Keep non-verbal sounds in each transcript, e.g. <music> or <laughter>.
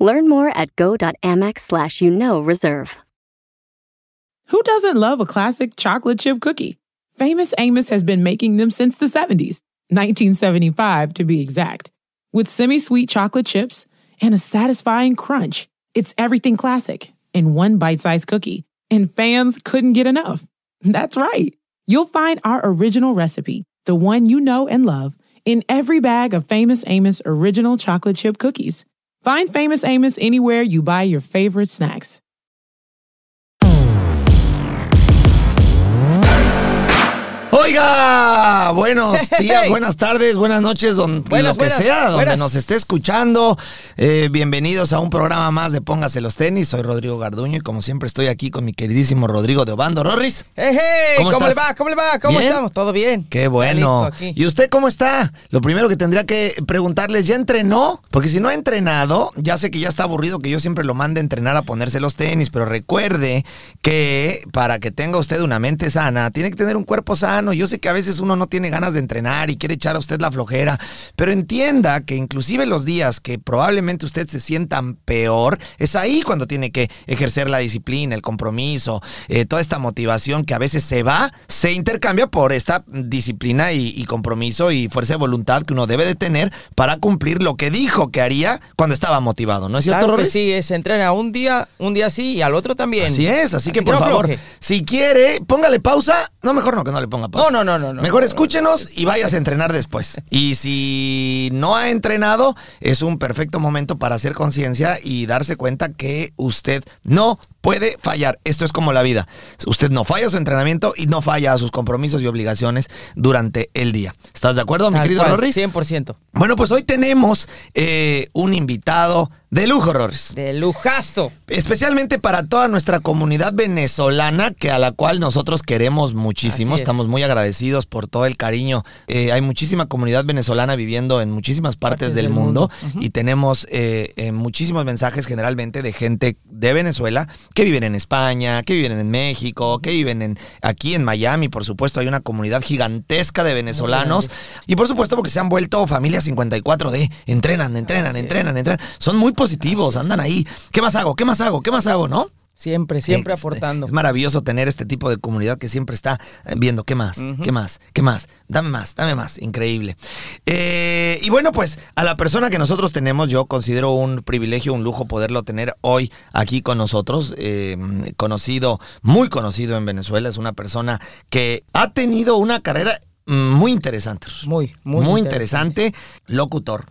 Learn more at go.amex slash you know reserve. Who doesn't love a classic chocolate chip cookie? Famous Amos has been making them since the 70s, 1975 to be exact. With semi sweet chocolate chips and a satisfying crunch, it's everything classic in one bite sized cookie, and fans couldn't get enough. <laughs> That's right. You'll find our original recipe, the one you know and love, in every bag of Famous Amos original chocolate chip cookies. Find Famous Amos anywhere you buy your favorite snacks. Oiga, buenos <laughs> días, buenas tardes, buenas noches, don, Buenas, lo que buenas, sea, donde buenas. nos esté escuchando. Eh, bienvenidos a un programa más de Póngase los tenis. Soy Rodrigo Garduño y como siempre estoy aquí con mi queridísimo Rodrigo de Obando. Rorris, ¡Hey, hey! ¿Cómo ¿Cómo, le va? ¿Cómo le va? ¿Cómo ¿Bien? estamos? ¿Todo bien? qué bueno. ¿Y usted cómo está? Lo primero que tendría que preguntarles, ¿ya entrenó? Porque si no ha entrenado, ya sé que ya está aburrido que yo siempre lo mande a entrenar a ponerse los tenis, pero recuerde que para que tenga usted una mente sana, tiene que tener un cuerpo sano. Yo sé que a veces uno no tiene ganas de entrenar y quiere echar a usted la flojera, pero entienda que inclusive los días que probablemente usted se sienta peor, es ahí cuando tiene que ejercer la disciplina, el compromiso, eh, toda esta motivación que a veces se va, se intercambia por esta disciplina y, y compromiso y fuerza de voluntad que uno debe de tener para cumplir lo que dijo que haría cuando estaba motivado, ¿no es cierto, Claro que sí, eh, se entrena un día, un día sí y al otro también. Así es, así, que por no favor, si quiere, póngale pausa. No, mejor no, que no le ponga pausa. No, no, no, no, Mejor no, escúchenos y vayas a entrenar después. Y si no ha entrenado, es un perfecto momento para hacer conciencia y darse cuenta que usted no puede fallar. Esto es como la vida. Usted no falla a su entrenamiento y no falla a sus compromisos y obligaciones durante el día. ¿Estás de acuerdo, mi querido cual, Rorris? 100%. Bueno, pues hoy tenemos eh, un invitado de lujo, Rorris. De lujazo. Especialmente para toda nuestra comunidad venezolana, que a la cual nosotros queremos muchísimo. Es. Estamos muy agradecidos por todo el cariño. Eh, hay muchísima comunidad venezolana viviendo en muchísimas partes, Partes del, del mundo, mundo. y tenemos eh, eh, muchísimos mensajes generalmente de gente de Venezuela que viven en España, que viven en México, que viven en aquí en Miami, por supuesto, hay una comunidad gigantesca de venezolanos y por supuesto porque se han vuelto familia 54D, entrenan, entrenan, es. entrenan, entrenan. Son muy positivos, andan ahí. ¿Qué más hago? ¿Qué más hago? ¿Qué más hago? ¿No? Siempre, siempre Es- aportando. Es maravilloso tener este tipo de comunidad que siempre está eh, viendo qué más, qué más, qué más. Dame más, dame más. Increíble. Eh, y bueno, pues a la persona que nosotros tenemos, yo considero un privilegio, un lujo poderlo tener hoy aquí con nosotros. Eh, conocido, muy conocido en Venezuela. Es una persona que ha tenido una carrera mm, muy interesante. Muy, muy, muy interesante. interesante. Locutor,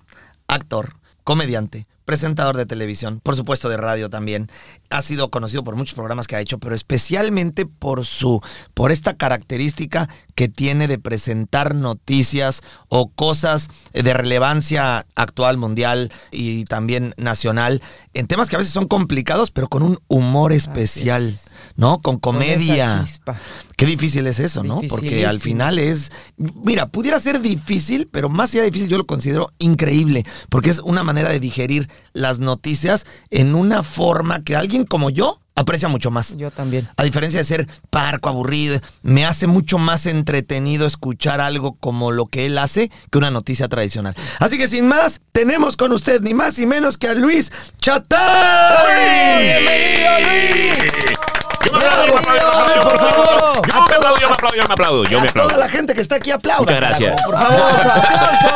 actor, comediante, presentador de televisión, por supuesto de radio también. Ha sido conocido por muchos programas que ha hecho, pero especialmente por su por esta característica que tiene de presentar noticias o cosas de relevancia actual, mundial y también nacional en temas que a veces son complicados, pero con un humor especial, es. ¿No? Con Con esa comedia. chispa. Qué difícil es eso, ¿no? Porque al final es, mira, pudiera ser difícil, pero más allá de difícil yo lo considero increíble, porque es una manera de digerir las noticias en una forma que alguien como yo aprecia mucho más. Yo también. A diferencia de ser parco, aburrido, me hace mucho más entretenido escuchar algo como lo que él hace que una noticia tradicional. Así que sin más, tenemos con usted ni más ni menos que a Luis Chatay. ¡Bienvenido, Luis! Yo me aplaudo, yo me aplaudo, yo me Por aplaudo. favor, Yo me aplaudo, yo me aplaudo, yo me aplaudo, yo me a toda aplaudo. la gente que está aquí aplauda. Muchas gracias. por favor. ¡Aplauso!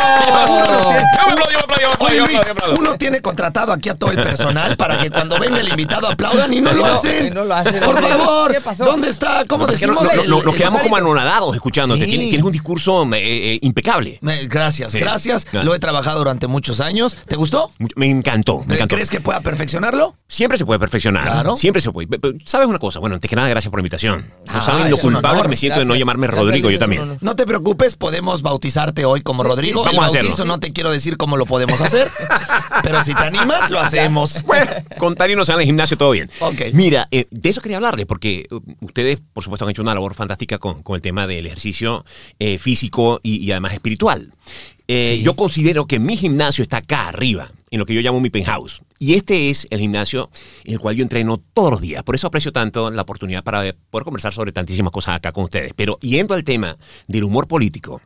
Uno tiene- aplaudo, aplaudo, aplaudo, aplaudo, aplaudo. contratado aquí a todo el personal para que cuando venga el invitado aplaudan y no lo hacen. Por favor, ¿Qué pasó? ¿dónde está? ¿Cómo decimos? nos quedamos como anonadados escuchándote. Tienes, un discurso eh, eh, impecable. Gracias, gracias. Lo he trabajado durante muchos años. ¿Te gustó? Me encantó. ¿Crees que pueda perfeccionarlo? Siempre se puede perfeccionar. Claro. Siempre se puede. ¿Sabes una cosa? Bueno, antes que nada, gracias por la invitación. No Ah, saben lo culpable que me siento de no llamarme Gracias, Rodrigo, yo también. No te preocupes, podemos bautizarte hoy como Rodrigo. sí. El Vamos a hacerlo. bautizo no te quiero decir cómo lo podemos hacer, <laughs> pero si te animas, lo hacemos. <laughs> Bueno, con tal y no sean el gimnasio, todo bien. Ok. Mira, eh, de eso quería hablarles, porque uh, ustedes, por supuesto, han hecho una labor fantástica con, con el tema del ejercicio eh, físico y, y además espiritual. Eh, Sí. Yo considero que mi gimnasio está acá arriba, en lo que yo llamo mi penthouse. Y este es el gimnasio en el cual yo entreno todos los días. Por eso aprecio tanto la oportunidad para poder conversar sobre tantísimas cosas acá con ustedes. Pero yendo al tema del humor político,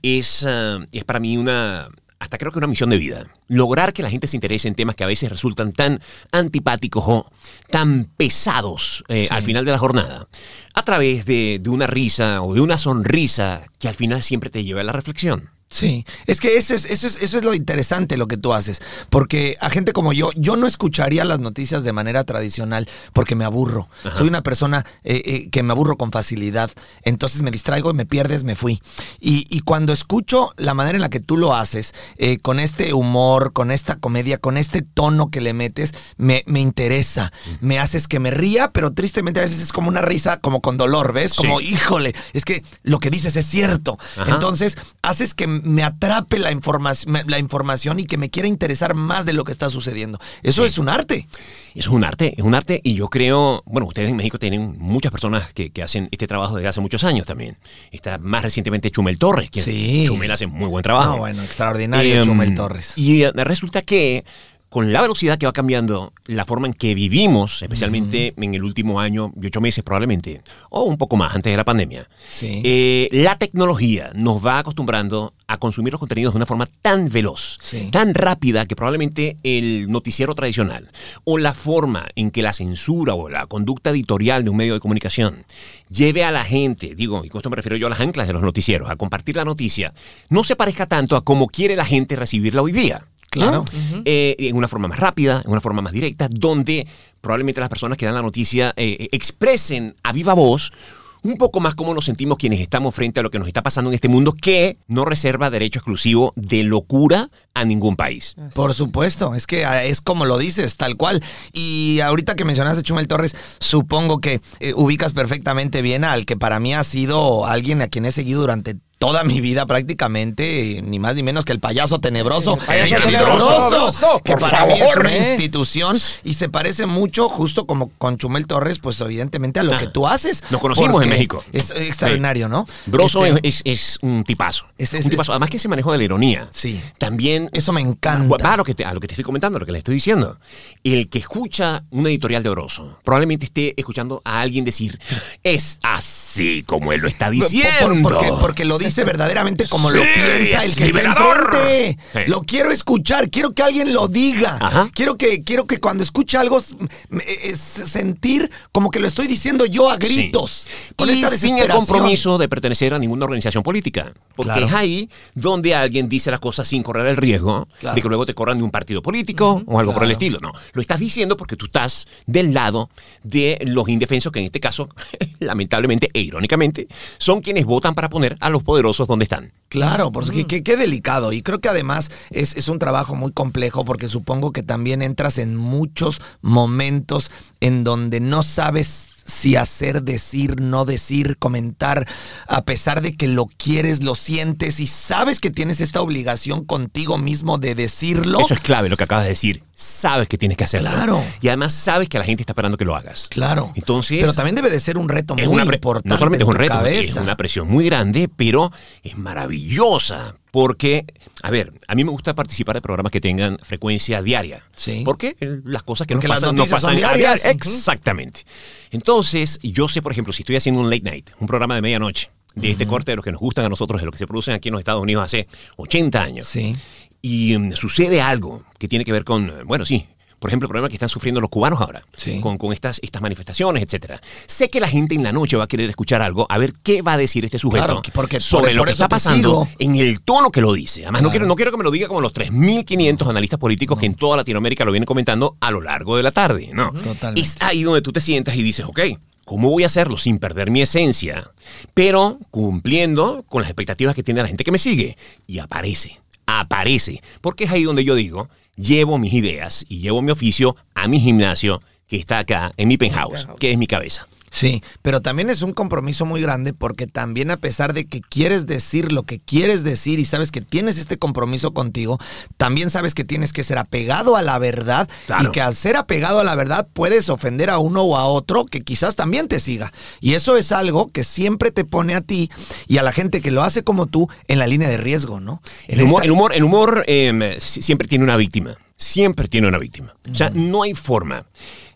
es, ah, es para mí una, hasta creo que una misión de vida. Lograr que la gente se interese en temas que a veces resultan tan antipáticos o tan pesados eh, al final de la jornada, a través de, de una risa o de una sonrisa que al final siempre te lleva a la reflexión. Sí, es que eso es, eso, es, eso es lo interesante lo que tú haces, porque a gente como yo, yo no escucharía las noticias de manera tradicional porque me aburro. Soy una persona eh, eh, que me aburro con facilidad, entonces me distraigo y me pierdes, me fui. Y, y cuando escucho la manera en la que tú lo haces, eh, con este humor, con esta comedia, con este tono que le metes, me, me interesa, me haces que me ría, pero tristemente a veces es como una risa como con dolor, ¿ves? Como, Sí. híjole, es que lo que dices es cierto. Ajá. Entonces, haces que me atrape la, información la información y que me quiera interesar más de lo que está sucediendo. Eso Sí. es un arte. Eso es un arte, es un arte y yo creo, bueno, ustedes en México tienen muchas personas que, que hacen este trabajo desde hace muchos años también. Está más recientemente Chumel Torres, que Sí. Chumel hace muy buen trabajo. No, bueno, extraordinario Eh, Chumel Torres. Y eh, resulta que con la velocidad que va cambiando la forma en que vivimos, especialmente en el último año y ocho meses probablemente, o un poco más antes de la pandemia, Sí. eh, la tecnología nos va acostumbrando a consumir los contenidos de una forma tan veloz, Sí. tan rápida que probablemente el noticiero tradicional o la forma en que la censura o la conducta editorial de un medio de comunicación lleve a la gente, digo, y con esto me refiero yo a las anclas de los noticieros, a compartir la noticia, no se parezca tanto a cómo quiere la gente recibirla hoy día. Claro. ¿no? Eh, en una forma más rápida, en una forma más directa, donde probablemente las personas que dan la noticia eh, expresen a viva voz un poco más cómo nos sentimos quienes estamos frente a lo que nos está pasando en este mundo que no reserva derecho exclusivo de locura a ningún país. Por supuesto, es que ah, es como lo dices, tal cual. Y ahorita que mencionaste Chumel Torres, supongo que eh, ubicas perfectamente bien al que para mí ha sido alguien a quien he seguido durante toda mi vida prácticamente, ni más ni menos que el payaso tenebroso. El payaso El tenebroso, tenebroso, que para mí es una ¿eh? institución y se parece mucho, justo como con Chumel Torres, pues evidentemente a lo Ah, que tú haces. nos conocimos en México. Es extraordinario, ¿no? Broso Este, es, un tipazo. Es- es- un tipazo. es- Además que se manejó de la ironía. Sí. También Eso me encanta. A lo, que te, a lo que te estoy comentando, lo que le estoy diciendo. El que escucha una editorial de Oroso probablemente esté escuchando a alguien decir, es así como él lo está Por- diciendo. porque, porque lo dice verdaderamente como lo piensa es el que liberador. está enfrente. Sí. Lo quiero escuchar, quiero que alguien lo diga. Ajá. Quiero que, quiero que cuando escuche algo s- me- es sentir como que lo estoy diciendo yo a gritos. Sí. Con y esta sin el compromiso de pertenecer a ninguna organización política. Porque Claro. es ahí donde alguien dice las cosas sin correr el riesgo Claro. de que luego te corran de un partido político o algo por el estilo. No, lo estás diciendo porque tú estás del lado de los indefensos, que en este caso, <laughs> lamentablemente e irónicamente, son quienes votan para poner a los poderosos donde están. Claro, porque qué, qué delicado. Y creo que además es, es un trabajo muy complejo porque supongo que también entras en muchos momentos en donde no sabes si hacer, decir, no decir, comentar, a pesar de que lo quieres, lo sientes y sabes que tienes esta obligación contigo mismo de decirlo. Eso es clave lo que acabas de decir. Sabes que tienes que hacerlo. Claro. Y además sabes que la gente está esperando que lo hagas. Claro. Entonces. Pero también debe de ser un reto es muy una importante. No solamente es un reto, es una presión muy grande, pero es maravillosa. Porque, a ver, a mí me gusta participar de programas que tengan frecuencia diaria. Sí. Porque eh, las cosas que Porque nos pasan, son pasan a diarias. Exactamente. Entonces, yo sé, por ejemplo, si estoy haciendo un late night, un programa de medianoche, de este corte de los que nos gustan a nosotros, de lo que se producen aquí en los Estados Unidos hace 80 años. Sí. Y mm, sucede algo que tiene que ver con, bueno, sí, por ejemplo, el problema que están sufriendo los cubanos ahora, Sí. con, con estas, estas manifestaciones, etcétera. Sé que la gente en la noche va a querer escuchar algo, a ver qué va a decir este sujeto Claro, porque- sobre por- lo por que está pasando en el tono que lo dice. Además, no, Claro. quiero, no quiero que me lo diga como los 3.500 analistas políticos que en toda Latinoamérica lo vienen comentando a lo largo de la tarde. No. Totalmente. Es ahí donde tú te sientas y dices, ok, ¿cómo voy a hacerlo sin perder mi esencia? Pero cumpliendo con las expectativas que tiene la gente que me sigue. Y aparece, aparece. Porque es ahí donde yo digo, llevo mis ideas y llevo mi oficio a mi gimnasio que está acá en mi penthouse, que es mi cabeza. Sí, pero también es un compromiso muy grande porque también a pesar de que quieres decir lo que quieres decir y sabes que tienes este compromiso contigo, también sabes que tienes que ser apegado a la verdad Claro. y que al ser apegado a la verdad puedes ofender a uno o a otro que quizás también te siga. Y eso es algo que siempre te pone a ti y a la gente que lo hace como tú en la línea de riesgo, ¿no? En El humor, esta- el humor, el humor eh, si- siempre tiene una víctima. Siempre tiene una víctima. O sea, no hay forma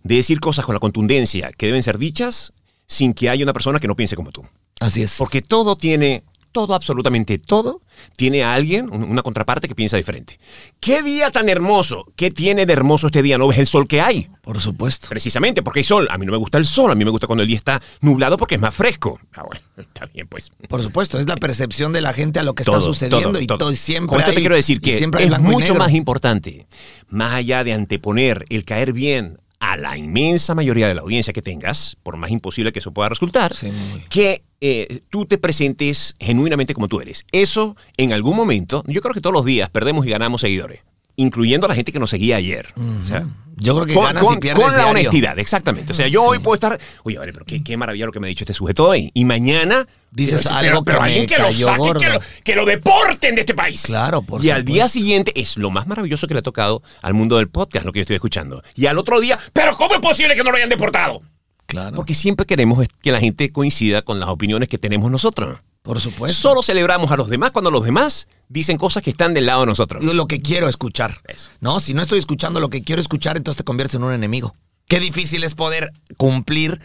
de decir cosas con la contundencia que deben ser dichas sin que haya una persona que no piense como tú. Así es. Porque todo tiene, todo, absolutamente todo, tiene a alguien, un- una contraparte que piensa diferente. ¿Qué día tan hermoso? ¿Qué tiene de hermoso este día? ¿No ves el sol que hay? Por supuesto. Precisamente porque hay sol. A mí no me gusta el sol, a mí me gusta cuando el día está nublado porque es más fresco. Ah, bueno, <laughs> está bien, pues. Por supuesto, es la percepción de la gente a lo que está sucediendo todo, y todo. y siempre. Con esto te quiero decir que siempre es mucho más importante, más allá de anteponer el caer bien a la inmensa mayoría de la audiencia que tengas, por más imposible que eso pueda resultar, Sí, que eh, tú te presentes genuinamente como tú eres. Eso, en algún momento, yo creo que todos los días perdemos y ganamos seguidores, incluyendo a la gente que nos seguía ayer. O sea, Yo creo que con, ganas con- y pierdes con la diario. honestidad, exactamente. O sea, yo hoy puedo estar, oye, vale, pero qué, qué maravilla lo que me ha dicho este sujeto hoy. Y mañana Dices pero- algo pero, que alguien que lo saque, gordo. que lo, que lo deporten de este país. Claro, por Y al día siguiente es lo más maravilloso que le ha tocado al mundo del podcast, lo que yo estoy escuchando. Y al otro día, pero ¿cómo es posible que no lo hayan deportado? Claro. Porque siempre queremos que la gente coincida con las opiniones que tenemos nosotros. Por supuesto. Solo celebramos a los demás cuando los demás dicen cosas que están del lado de nosotros. Lo que quiero escuchar. Eso. No, si no estoy escuchando lo que quiero escuchar, entonces te conviertes en un enemigo. Qué difícil es poder cumplir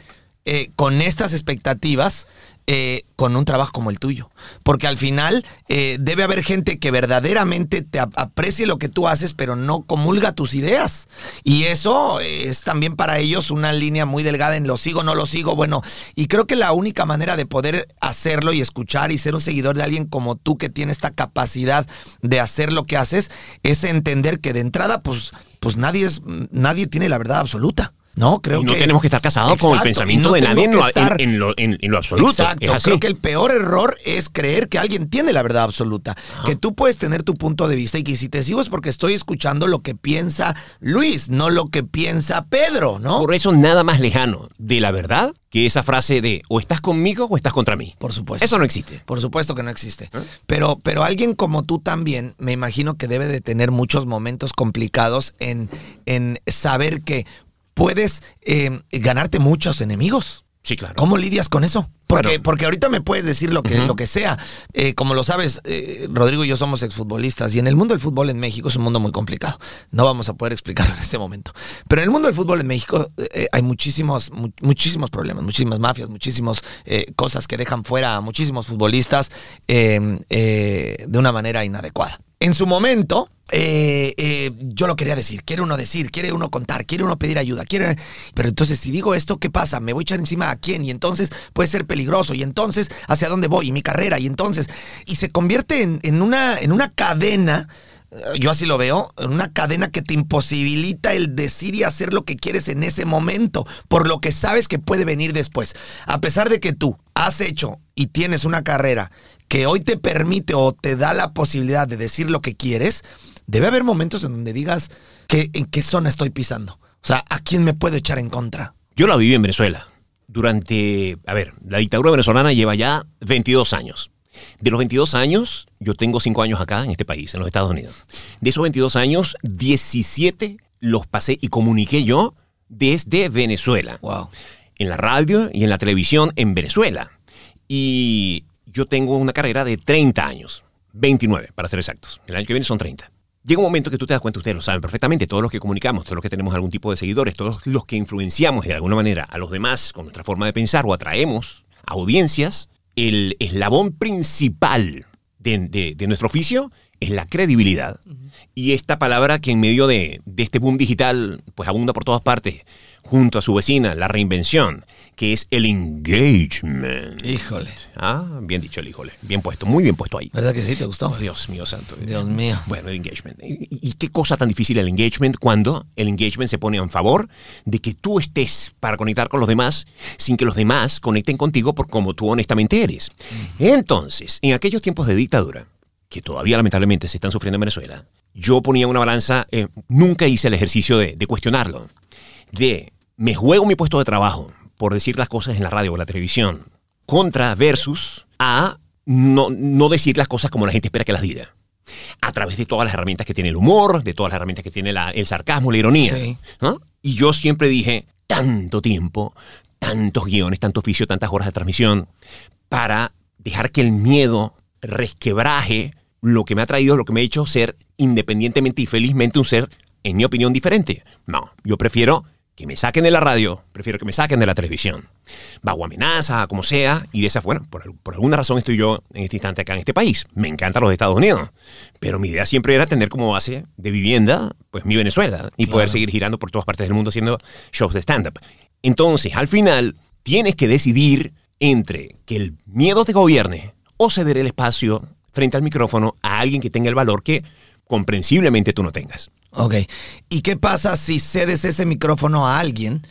eh, con estas expectativas eh, con un trabajo como el tuyo. Porque al final eh, debe haber gente que verdaderamente te ap- aprecie lo que tú haces, pero no comulga tus ideas. Y eso es también para ellos una línea muy delgada en lo sigo, no lo sigo. Bueno, y creo que la única manera de poder hacerlo y escuchar y ser un seguidor de alguien como tú que tiene esta capacidad de hacer lo que haces es entender que de entrada, pues, pues nadie es, nadie tiene la verdad absoluta. No, creo y no que tenemos que estar casados con el pensamiento no de nadie en lo, en- estar- en lo- en- en lo absoluto. Exacto, creo que el peor error es creer que alguien tiene la verdad absoluta. Que tú puedes tener tu punto de vista y que si te sigo es porque estoy escuchando lo que piensa Luis, no lo que piensa Pedro, ¿no? Por eso nada más lejano de la verdad que esa frase de o estás conmigo o estás contra mí. Por supuesto. Eso no existe. Por supuesto que no existe. Pero, pero alguien como tú también, me imagino que debe de tener muchos momentos complicados en, en saber que puedes eh, ganarte muchos enemigos. Sí, claro. ¿Cómo lidias con eso? Porque, Bueno. porque ahorita me puedes decir lo que, lo que sea. Eh, como lo sabes, eh, Rodrigo y yo somos exfutbolistas y en el mundo del fútbol en México es un mundo muy complicado. No vamos a poder explicarlo en este momento. Pero en el mundo del fútbol en México eh, hay muchísimos, mu- muchísimos problemas, muchísimas mafias, muchísimas cosas que dejan fuera a muchísimos futbolistas de una manera inadecuada. En su momento, eh, eh, yo lo quería decir, quiere uno decir, quiere uno contar, quiere uno pedir ayuda, quiere... Pero entonces si digo esto, ¿qué pasa? ¿Me voy a echar encima a quién? Y entonces puede ser peligroso, y entonces hacia dónde voy, y mi carrera, y entonces... Y se convierte en, una, en una cadena, eh, yo así lo veo, en una cadena que te imposibilita el decir y hacer lo que quieres en ese momento, por lo que sabes que puede venir después. A pesar de que tú has hecho y tienes una carrera que hoy te permite o te da la posibilidad de decir lo que quieres, debe haber momentos en donde digas que, en qué zona estoy pisando. O sea, ¿a quién me puedo echar en contra? Yo la viví en Venezuela. Durante, a ver, la dictadura venezolana lleva ya 22 años. De los 22 años, yo tengo 5 años acá en este país, en los Estados Unidos. De esos 22 años, 17 los pasé y comuniqué yo desde Venezuela. Wow. En la radio y en la televisión en Venezuela. Y yo tengo una carrera de 30 años. 29, para ser exactos. El año que viene son 30. Llega un momento que tú te das cuenta, ustedes lo saben perfectamente, todos los que comunicamos, todos los que tenemos algún tipo de seguidores, todos los que influenciamos de alguna manera a los demás con nuestra forma de pensar o atraemos audiencias, el eslabón principal de, de- de nuestro oficio es la credibilidad. Y esta palabra que en medio de, de este boom digital, pues abunda por todas partes, junto a su vecina, la reinvención, que es el engagement. Híjole. Ah, bien dicho el híjole. Bien puesto, muy bien puesto ahí. ¿Verdad que sí? ¿Te gustó? Oh, Dios mío santo. Dios mío. Bueno, el engagement. ¿Y, y qué cosa tan difícil el engagement cuando el engagement se pone en favor de que tú estés para conectar con los demás sin que los demás conecten contigo por como tú honestamente eres? Entonces, en aquellos tiempos de dictadura, que todavía lamentablemente se están sufriendo en Venezuela, yo ponía una balanza, eh, nunca hice el ejercicio de, de cuestionarlo, de me juego mi puesto de trabajo por decir las cosas en la radio o la televisión, contra versus a no, no decir las cosas como la gente espera que las diga. A través de todas las herramientas que tiene el humor, de todas las herramientas que tiene la- el sarcasmo, la ironía. Sí. ¿no? Y yo siempre dije, tanto tiempo, tantos guiones, tanto oficio, tantas horas de transmisión, para dejar que el miedo resquebraje lo que me ha traído, lo que me ha hecho ser independientemente y felizmente un ser, en mi opinión, diferente. No, yo prefiero que me saquen de la radio, prefiero que me saquen de la televisión. Bajo amenaza, como sea, y de esa, bueno, por, por alguna razón estoy yo en este instante acá en este país. Me encantan los Estados Unidos, pero mi idea siempre era tener como base de vivienda, pues mi Venezuela, y poder seguir girando por todas partes del mundo haciendo shows de stand-up. Entonces, al final, tienes que decidir entre que el miedo te gobierne o ceder el espacio frente al micrófono a alguien que tenga el valor que comprensiblemente tú no tengas. Ok. ¿Y qué pasa si cedes ese micrófono a alguien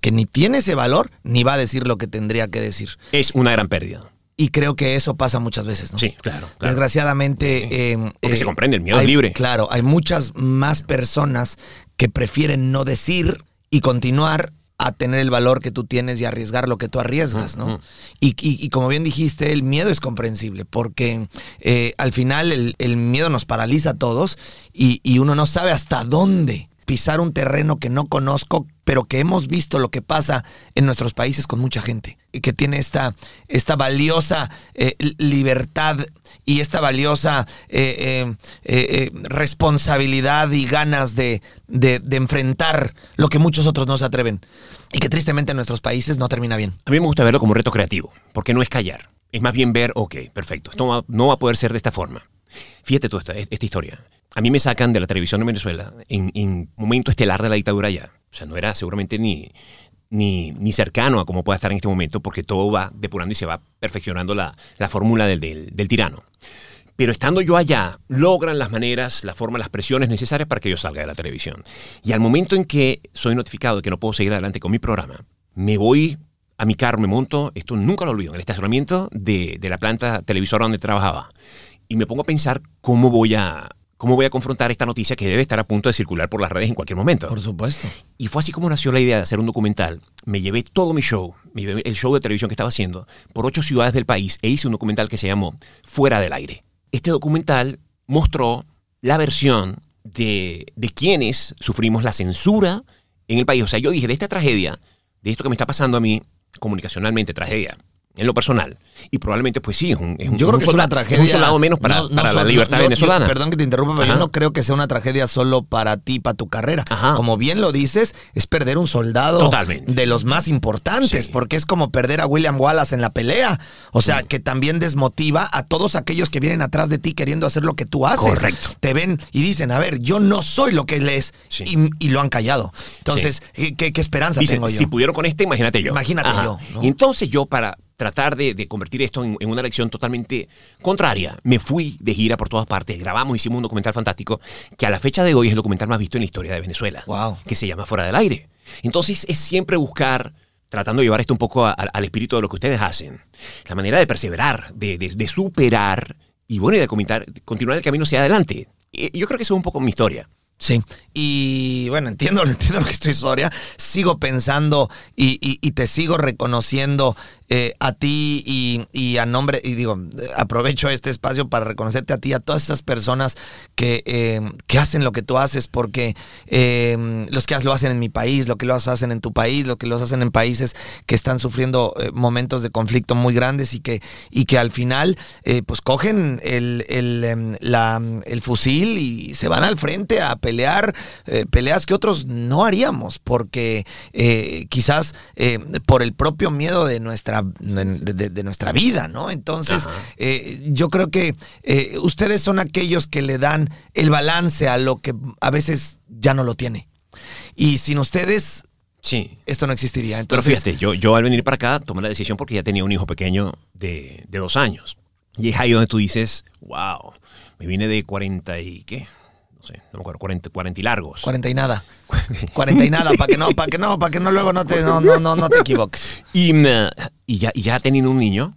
que ni tiene ese valor ni va a decir lo que tendría que decir? Es una gran pérdida. Y creo que eso pasa muchas veces, ¿no? Sí, claro. claro. Desgraciadamente. Sí. eh, Porque eh, se comprende, el miedo hay- es libre. Claro, hay muchas más personas que prefieren no decir y continuar a tener el valor que tú tienes y arriesgar lo que tú arriesgas, ¿no? Y, y- y como bien dijiste, el miedo es comprensible porque eh, al final el, el miedo nos paraliza a todos y, y uno no sabe hasta dónde pisar un terreno que no conozco, pero que hemos visto lo que pasa en nuestros países con mucha gente y que tiene esta, esta valiosa eh, li- libertad y esta valiosa eh, eh, eh, responsabilidad y ganas de, de- enfrentar lo que muchos otros no se atreven y que tristemente en nuestros países no termina bien. A mí me gusta verlo como un reto creativo, porque no es callar. Es más bien ver, ok, perfecto, esto no va, no va a poder ser de esta forma. Fíjate tú esta, esta historia. A mí me sacan de la televisión de Venezuela en, en momento estelar de la dictadura ya. O sea, no era seguramente ni, ni, ni cercano a cómo pueda estar en este momento, porque todo va depurando y se va perfeccionando la, la fórmula del, del, tirano. Pero estando yo allá, logran las maneras, la forma, las presiones necesarias para que yo salga de la televisión. Y al momento en que soy notificado de que no puedo seguir adelante con mi programa, me voy a mi carro, me monto, esto nunca lo olvido, en el estacionamiento de, de la planta televisora donde trabajaba. Y me pongo a pensar cómo voy a, cómo voy a confrontar esta noticia que debe estar a punto de circular por las redes en cualquier momento. Por supuesto. Y fue así como nació la idea de hacer un documental. Me llevé todo mi show, me llevé el show de televisión que estaba haciendo, por ocho ciudades del país e hice un documental que se llamó Fuera del Aire. Este documental mostró la versión de, de quienes sufrimos la censura en el país. O sea, yo dije, de esta tragedia, de esto que me está pasando a mí, comunicacionalmente, tragedia, en lo personal. Y probablemente, pues sí, es un, es un, Yo creo un que es una tragedia. es un soldado menos para, no- no para la libertad yo- yo- venezolana. perdón que te interrumpa, pero Ajá. yo no creo que sea una tragedia solo para ti, para tu carrera. Ajá. Como bien lo dices, es perder un soldado Totalmente. de los más importantes, Sí. porque es como perder a William Wallace en la pelea. O sea, que también desmotiva a todos aquellos que vienen atrás de ti queriendo hacer lo que tú haces. Correcto. Te ven y dicen, a ver, yo no soy lo que él es. Sí. Y, y lo han callado. Entonces, ¿qué, esperanza Dicen, tengo yo? si pudieron con este, imagínate yo. Imagínate yo, ¿no? Entonces yo, para tratar de, de convertir esto en, en una elección totalmente contraria, me fui de gira por todas partes, grabamos, hicimos un documental fantástico que a la fecha de hoy es el documental más visto en la historia de Venezuela, Wow. que se llama Fuera del Aire. Entonces es siempre buscar, tratando de llevar esto un poco a- a- al espíritu de lo que ustedes hacen, la manera de perseverar, de, de- de superar y bueno, y de comentar- continuar el camino hacia adelante. Yo creo que eso es un poco mi historia. Sí, y bueno, entiendo, <laughs> entiendo lo que es tu historia, sigo pensando y, y- y te sigo reconociendo eh, a ti y, a nombre, y digo, aprovecho este espacio para reconocerte a ti, a todas esas personas que, eh, que hacen lo que tú haces, porque eh, los que lo hacen en mi país, lo que los hacen en tu país, lo que los hacen en países que están sufriendo momentos de conflicto muy grandes y que, y que al final pues cogen el, el, em, la- el fusil y se van al frente a pelear peleas que otros no haríamos porque quizás por el propio miedo de nuestra de, de- de nuestra vida, ¿no? Entonces eh, yo creo que eh, ustedes son aquellos que le dan el balance a lo que a veces ya no lo tiene. Y sin ustedes Sí. esto no existiría. Pero Entonces, fíjate, yo, yo al venir para acá tomé la decisión porque ya tenía un hijo pequeño de, de dos años. Y es ahí donde tú dices, wow, me vine de 40 y qué, sé, no me acuerdo, 40, 40 y largos. 40 y nada. 40 y nada, para que no, para que no, para que no luego no te, no, no, no, no te equivoques. Y, mm, y, ya, y ya teniendo un niño,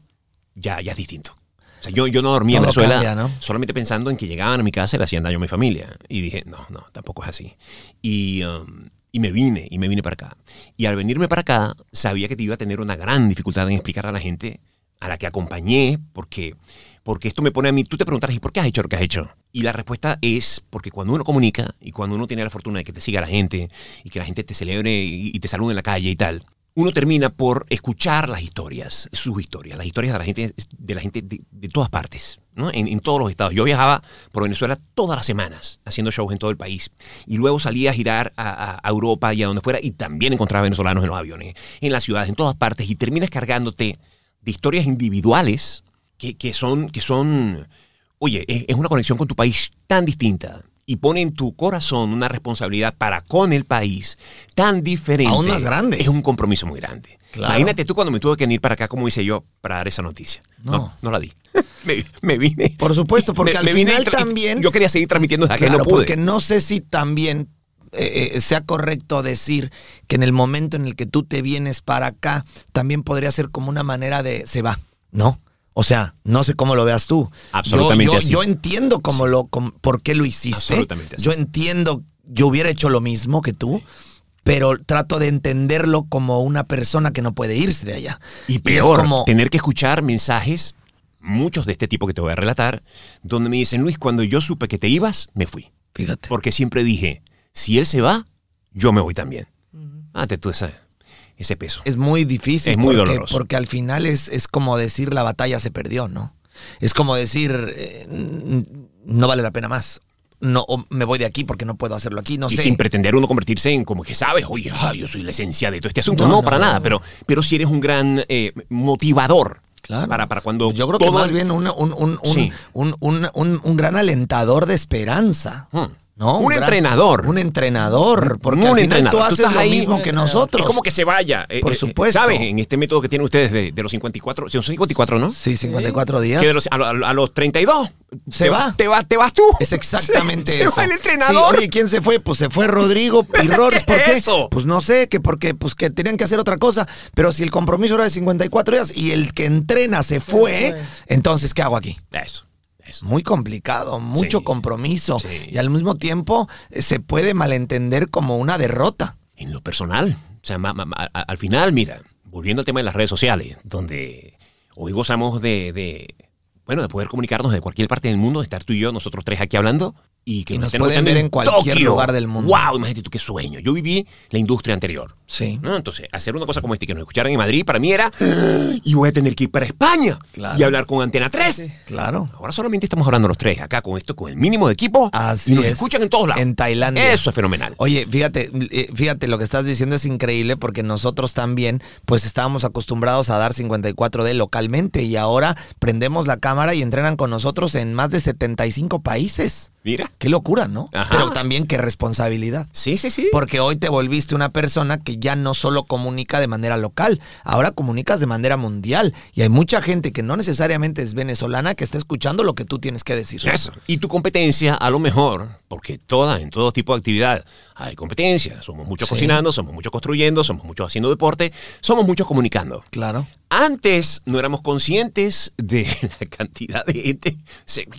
ya, ya es distinto. O sea, yo, yo no dormía en Todo Venezuela cambia, ¿no? solamente pensando en que llegaban a mi casa y le hacían daño a mi familia. Y dije, no, no, tampoco es así. Y, um, Y me vine, y me vine para acá. Y al venirme para acá, sabía que te iba a tener una gran dificultad en explicar a la gente a la que acompañé, porque, porque esto me pone a mí, tú te preguntarás, ¿y por qué has hecho lo que has hecho? Y la respuesta es porque cuando uno comunica y cuando uno tiene la fortuna de que te siga la gente y que la gente te celebre y, te salude en la calle y tal, uno termina por escuchar las historias, sus historias, las historias de la gente de, la gente de, todas partes, ¿no? en, en, todos los estados. Yo viajaba por Venezuela todas las semanas haciendo shows en todo el país y luego salía a girar a, a Europa y a donde fuera y también encontraba venezolanos en los aviones, en las ciudades, en todas partes y terminas cargándote de historias individuales que, que son, que son, oye, es, es una conexión con tu país tan distinta y pone en tu corazón una responsabilidad para con el país tan diferente. Aún más grande. Es un compromiso muy grande. Claro. Imagínate tú cuando me tuve que venir para acá, como hice yo, para dar esa noticia. No, No. no, la di. <laughs> me, me vine. Por supuesto, porque Me- al me final también- Yo quería seguir transmitiendo desde Claro, no pude. porque no sé si también eh, eh, sea correcto decir que en el momento en el que tú te vienes para acá, también podría ser como una manera de se va, ¿no? O sea, no sé cómo lo veas tú. Absolutamente Yo, yo, así. yo entiendo cómo lo, cómo- por qué lo hiciste. Absolutamente así. Yo entiendo, yo hubiera hecho lo mismo que tú, pero trato de entenderlo como una persona que no puede irse de allá. Y es peor, como, tener que escuchar mensajes, muchos de este tipo que te voy a relatar, donde me dicen, Luis, cuando yo supe que te ibas, me fui. fíjate. Porque siempre dije, si él se va, yo me voy también. Date tú esa- ese peso. Es muy difícil. Es muy porque, doloroso. Porque al final es, es como decir la batalla se perdió, ¿no? Es como decir eh, no vale la pena más. No, o me voy de aquí porque no puedo hacerlo aquí. No y sé. sin pretender uno convertirse en como que sabes, oye, ay, yo soy la esencia de todo este asunto. No, No, no, para no, nada, no. pero, pero si eres un gran eh, motivador Claro. para, para cuando. Yo creo que más bien un, un, un, un, Sí. un, un- un- un gran alentador de esperanza. Hmm. ¿No? Un gran- entrenador. Un entrenador. Porque un al final entrenador. tú Tú haces lo ahí, mismo que nosotros. Es como que se vaya. eh, Por eh, supuesto. ¿Sabes? En este método que tienen ustedes de, de los 54, son 54, ¿no? Sí, 54 días. Que de los- a, lo- a lo- a los 32. Se te va. Te va, te vas tú. Es exactamente <laughs> Se- eso. Se va el entrenador. Sí, oye, ¿quién se fue? Pues se fue Rodrigo <laughs> Rory. ¿Por ¿Qué qué? es eso? Pues no sé, que porque pues que tenían que hacer otra cosa. Pero si el compromiso era de 54 días y el que entrena se fue, entonces ¿qué hago aquí? Eso. Muy complicado, mucho Sí. compromiso. Sí. Y al mismo tiempo eh, se puede malentender como una derrota. En lo personal. O sea, ma- ma- ma- a- al final, mira, volviendo al tema de las redes sociales, donde hoy gozamos de, de, bueno, de poder comunicarnos de cualquier parte del mundo, de estar tú y yo, nosotros tres aquí hablando, y que Y nos estén pueden ver en cualquier Tokio. lugar del mundo. ¡Wow! Imagínate tú qué sueño. Yo viví la industria anterior. Sí. ¿no? Entonces, hacer una cosa como esta y que nos escucharan en Madrid, para mí era, <gasps> y voy a tener que ir para España Claro. y hablar con Antena 3. Claro. Ahora solamente estamos hablando los tres, acá con esto, con el mínimo de equipo, Así y nos es. escuchan en todos lados. En Tailandia. Eso es fenomenal. Oye, fíjate, eh, fíjate, lo que estás diciendo es increíble porque nosotros también, pues estábamos acostumbrados a dar 54D localmente y ahora prendemos la cámara y entrenan con nosotros en más de 75 países. Mira. Qué locura, ¿no? Ajá. Pero también qué responsabilidad. Sí, sí, sí. Porque hoy te volviste una persona que ya no solo comunica de manera local, ahora comunicas de manera mundial. Y hay mucha gente que no necesariamente es venezolana que está escuchando lo que tú tienes que decir. Eso. Y tu competencia, a lo mejor, porque toda, en todo tipo de actividad hay competencia. Somos muchos Sí. cocinando, somos muchos construyendo, somos muchos haciendo deporte, somos muchos comunicando. Claro. Antes no éramos conscientes de <laughs> la cantidad de gente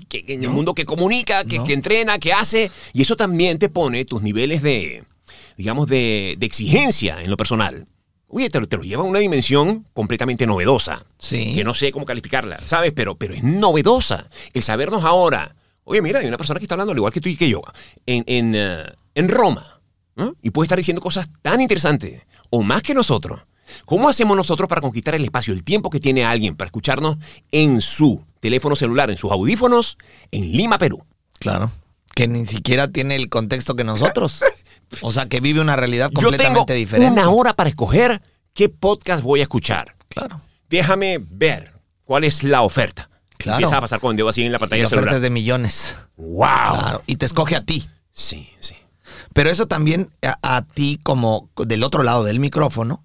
que, en el mundo que comunica, que, No. que entrena, que hace. Y eso también te pone tus niveles de, digamos, de, de exigencia en lo personal. Oye, te, lo- te lo lleva a una dimensión completamente novedosa. Sí. Que no sé cómo calificarla, ¿sabes? Pero, pero es novedosa. El sabernos ahora. Oye, mira, hay una persona que está hablando al igual que tú y que yo. En, en, eh, en Roma. ¿no? Y puede estar diciendo cosas tan interesantes. O más que nosotros. ¿Cómo hacemos nosotros para conquistar el espacio, el tiempo que tiene alguien para escucharnos en su teléfono celular, en sus audífonos, en Lima, Perú? Claro. Que ni siquiera tiene el contexto que nosotros. O sea, que vive una realidad Yo tengo completamente diferente. una hora para escoger qué podcast voy a escuchar. Claro. Déjame ver cuál es la oferta. Claro. Empieza a pasar con el dedo así en la Y pantalla la celular. es de millones. ¡Wow! Claro. Y te escoge a ti. Sí, sí. Pero eso también a, a ti, como del otro lado del micrófono,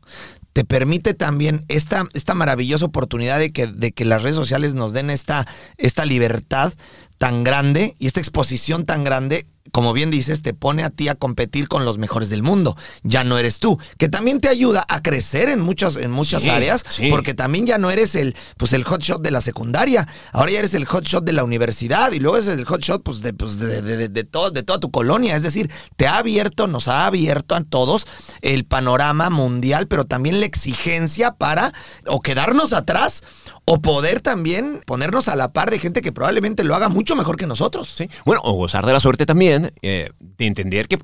te permite también esta, esta maravillosa oportunidad de que, de que las redes sociales nos den esta, esta libertad tan grande y esta exposición tan grande como bien dices, te pone a ti a competir con los mejores del mundo. Ya no eres tú, que también te ayuda a crecer en muchas, en muchas Sí, áreas, sí. porque también ya no eres el, pues el hotshot de la secundaria, ahora ya eres el hotshot de la universidad y luego es el hotshot pues, de, pues, de, de- de- de todo- de toda tu colonia. Es decir, te ha abierto, nos ha abierto a todos el panorama mundial, pero también la exigencia para o quedarnos atrás o poder también ponernos a la par de gente que probablemente lo haga mucho mejor que nosotros. ¿sí? Bueno, o gozar de la suerte también eh, de entender que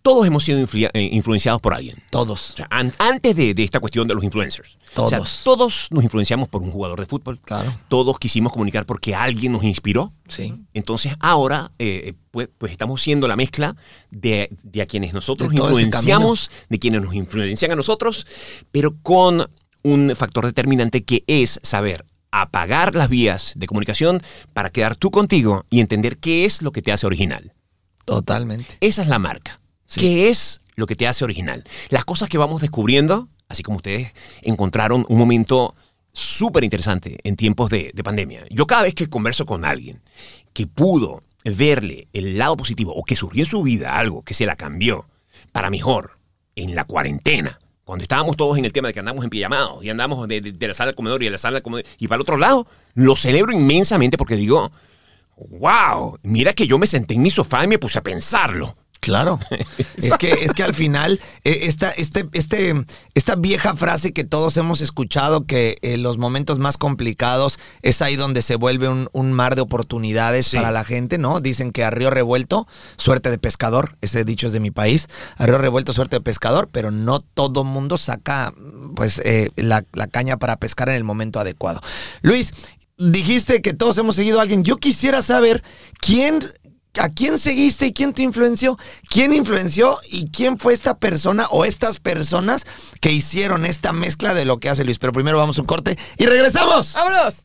todos hemos sido influ- eh, influenciados por alguien. Todos. O sea, an- antes de, de esta cuestión de los influencers. O sea, Todos. todos nos influenciamos por un jugador de fútbol. Claro. Todos quisimos comunicar porque alguien nos inspiró. Sí. Entonces ahora eh, pues, pues estamos siendo la mezcla de, de a quienes nosotros De influenciamos, de quienes nos influencian a nosotros, pero con un factor determinante que es saber apagar las vías de comunicación para quedar tú contigo y entender qué es lo que te hace original. Totalmente. Esa es la marca. Sí. ¿Qué es lo que te hace original? Las cosas que vamos descubriendo, así como ustedes encontraron un momento súper interesante en tiempos de, de pandemia. Yo cada vez que converso con alguien que pudo verle el lado positivo o que surgió en su vida algo que se la cambió para mejor en la cuarentena, cuando estábamos todos en el tema de que andamos en pijamados y andamos de, la sala al comedor y de la sala al comedor y para el otro lado, lo celebro inmensamente porque digo, wow, mira que yo me senté en mi sofá y me puse a pensarlo. Claro. <laughs> es, que, es que al final, eh, esta, este, este, esta vieja frase que todos hemos escuchado, que en los momentos más complicados es ahí donde se vuelve un, un mar de oportunidades Sí. para la gente, ¿no? Dicen que a río revuelto, suerte de pescador, ese dicho es de mi país, a río revuelto, suerte de pescador, pero no todo mundo saca pues eh, la, la caña para pescar en el momento adecuado. Luis, dijiste que todos hemos seguido a alguien. Yo quisiera saber quién ¿A quién seguiste y quién te influenció? ¿Quién influenció y quién fue esta persona o estas personas que hicieron esta mezcla de lo que hace Luis? Pero primero vamos a un corte y regresamos. ¡Vámonos!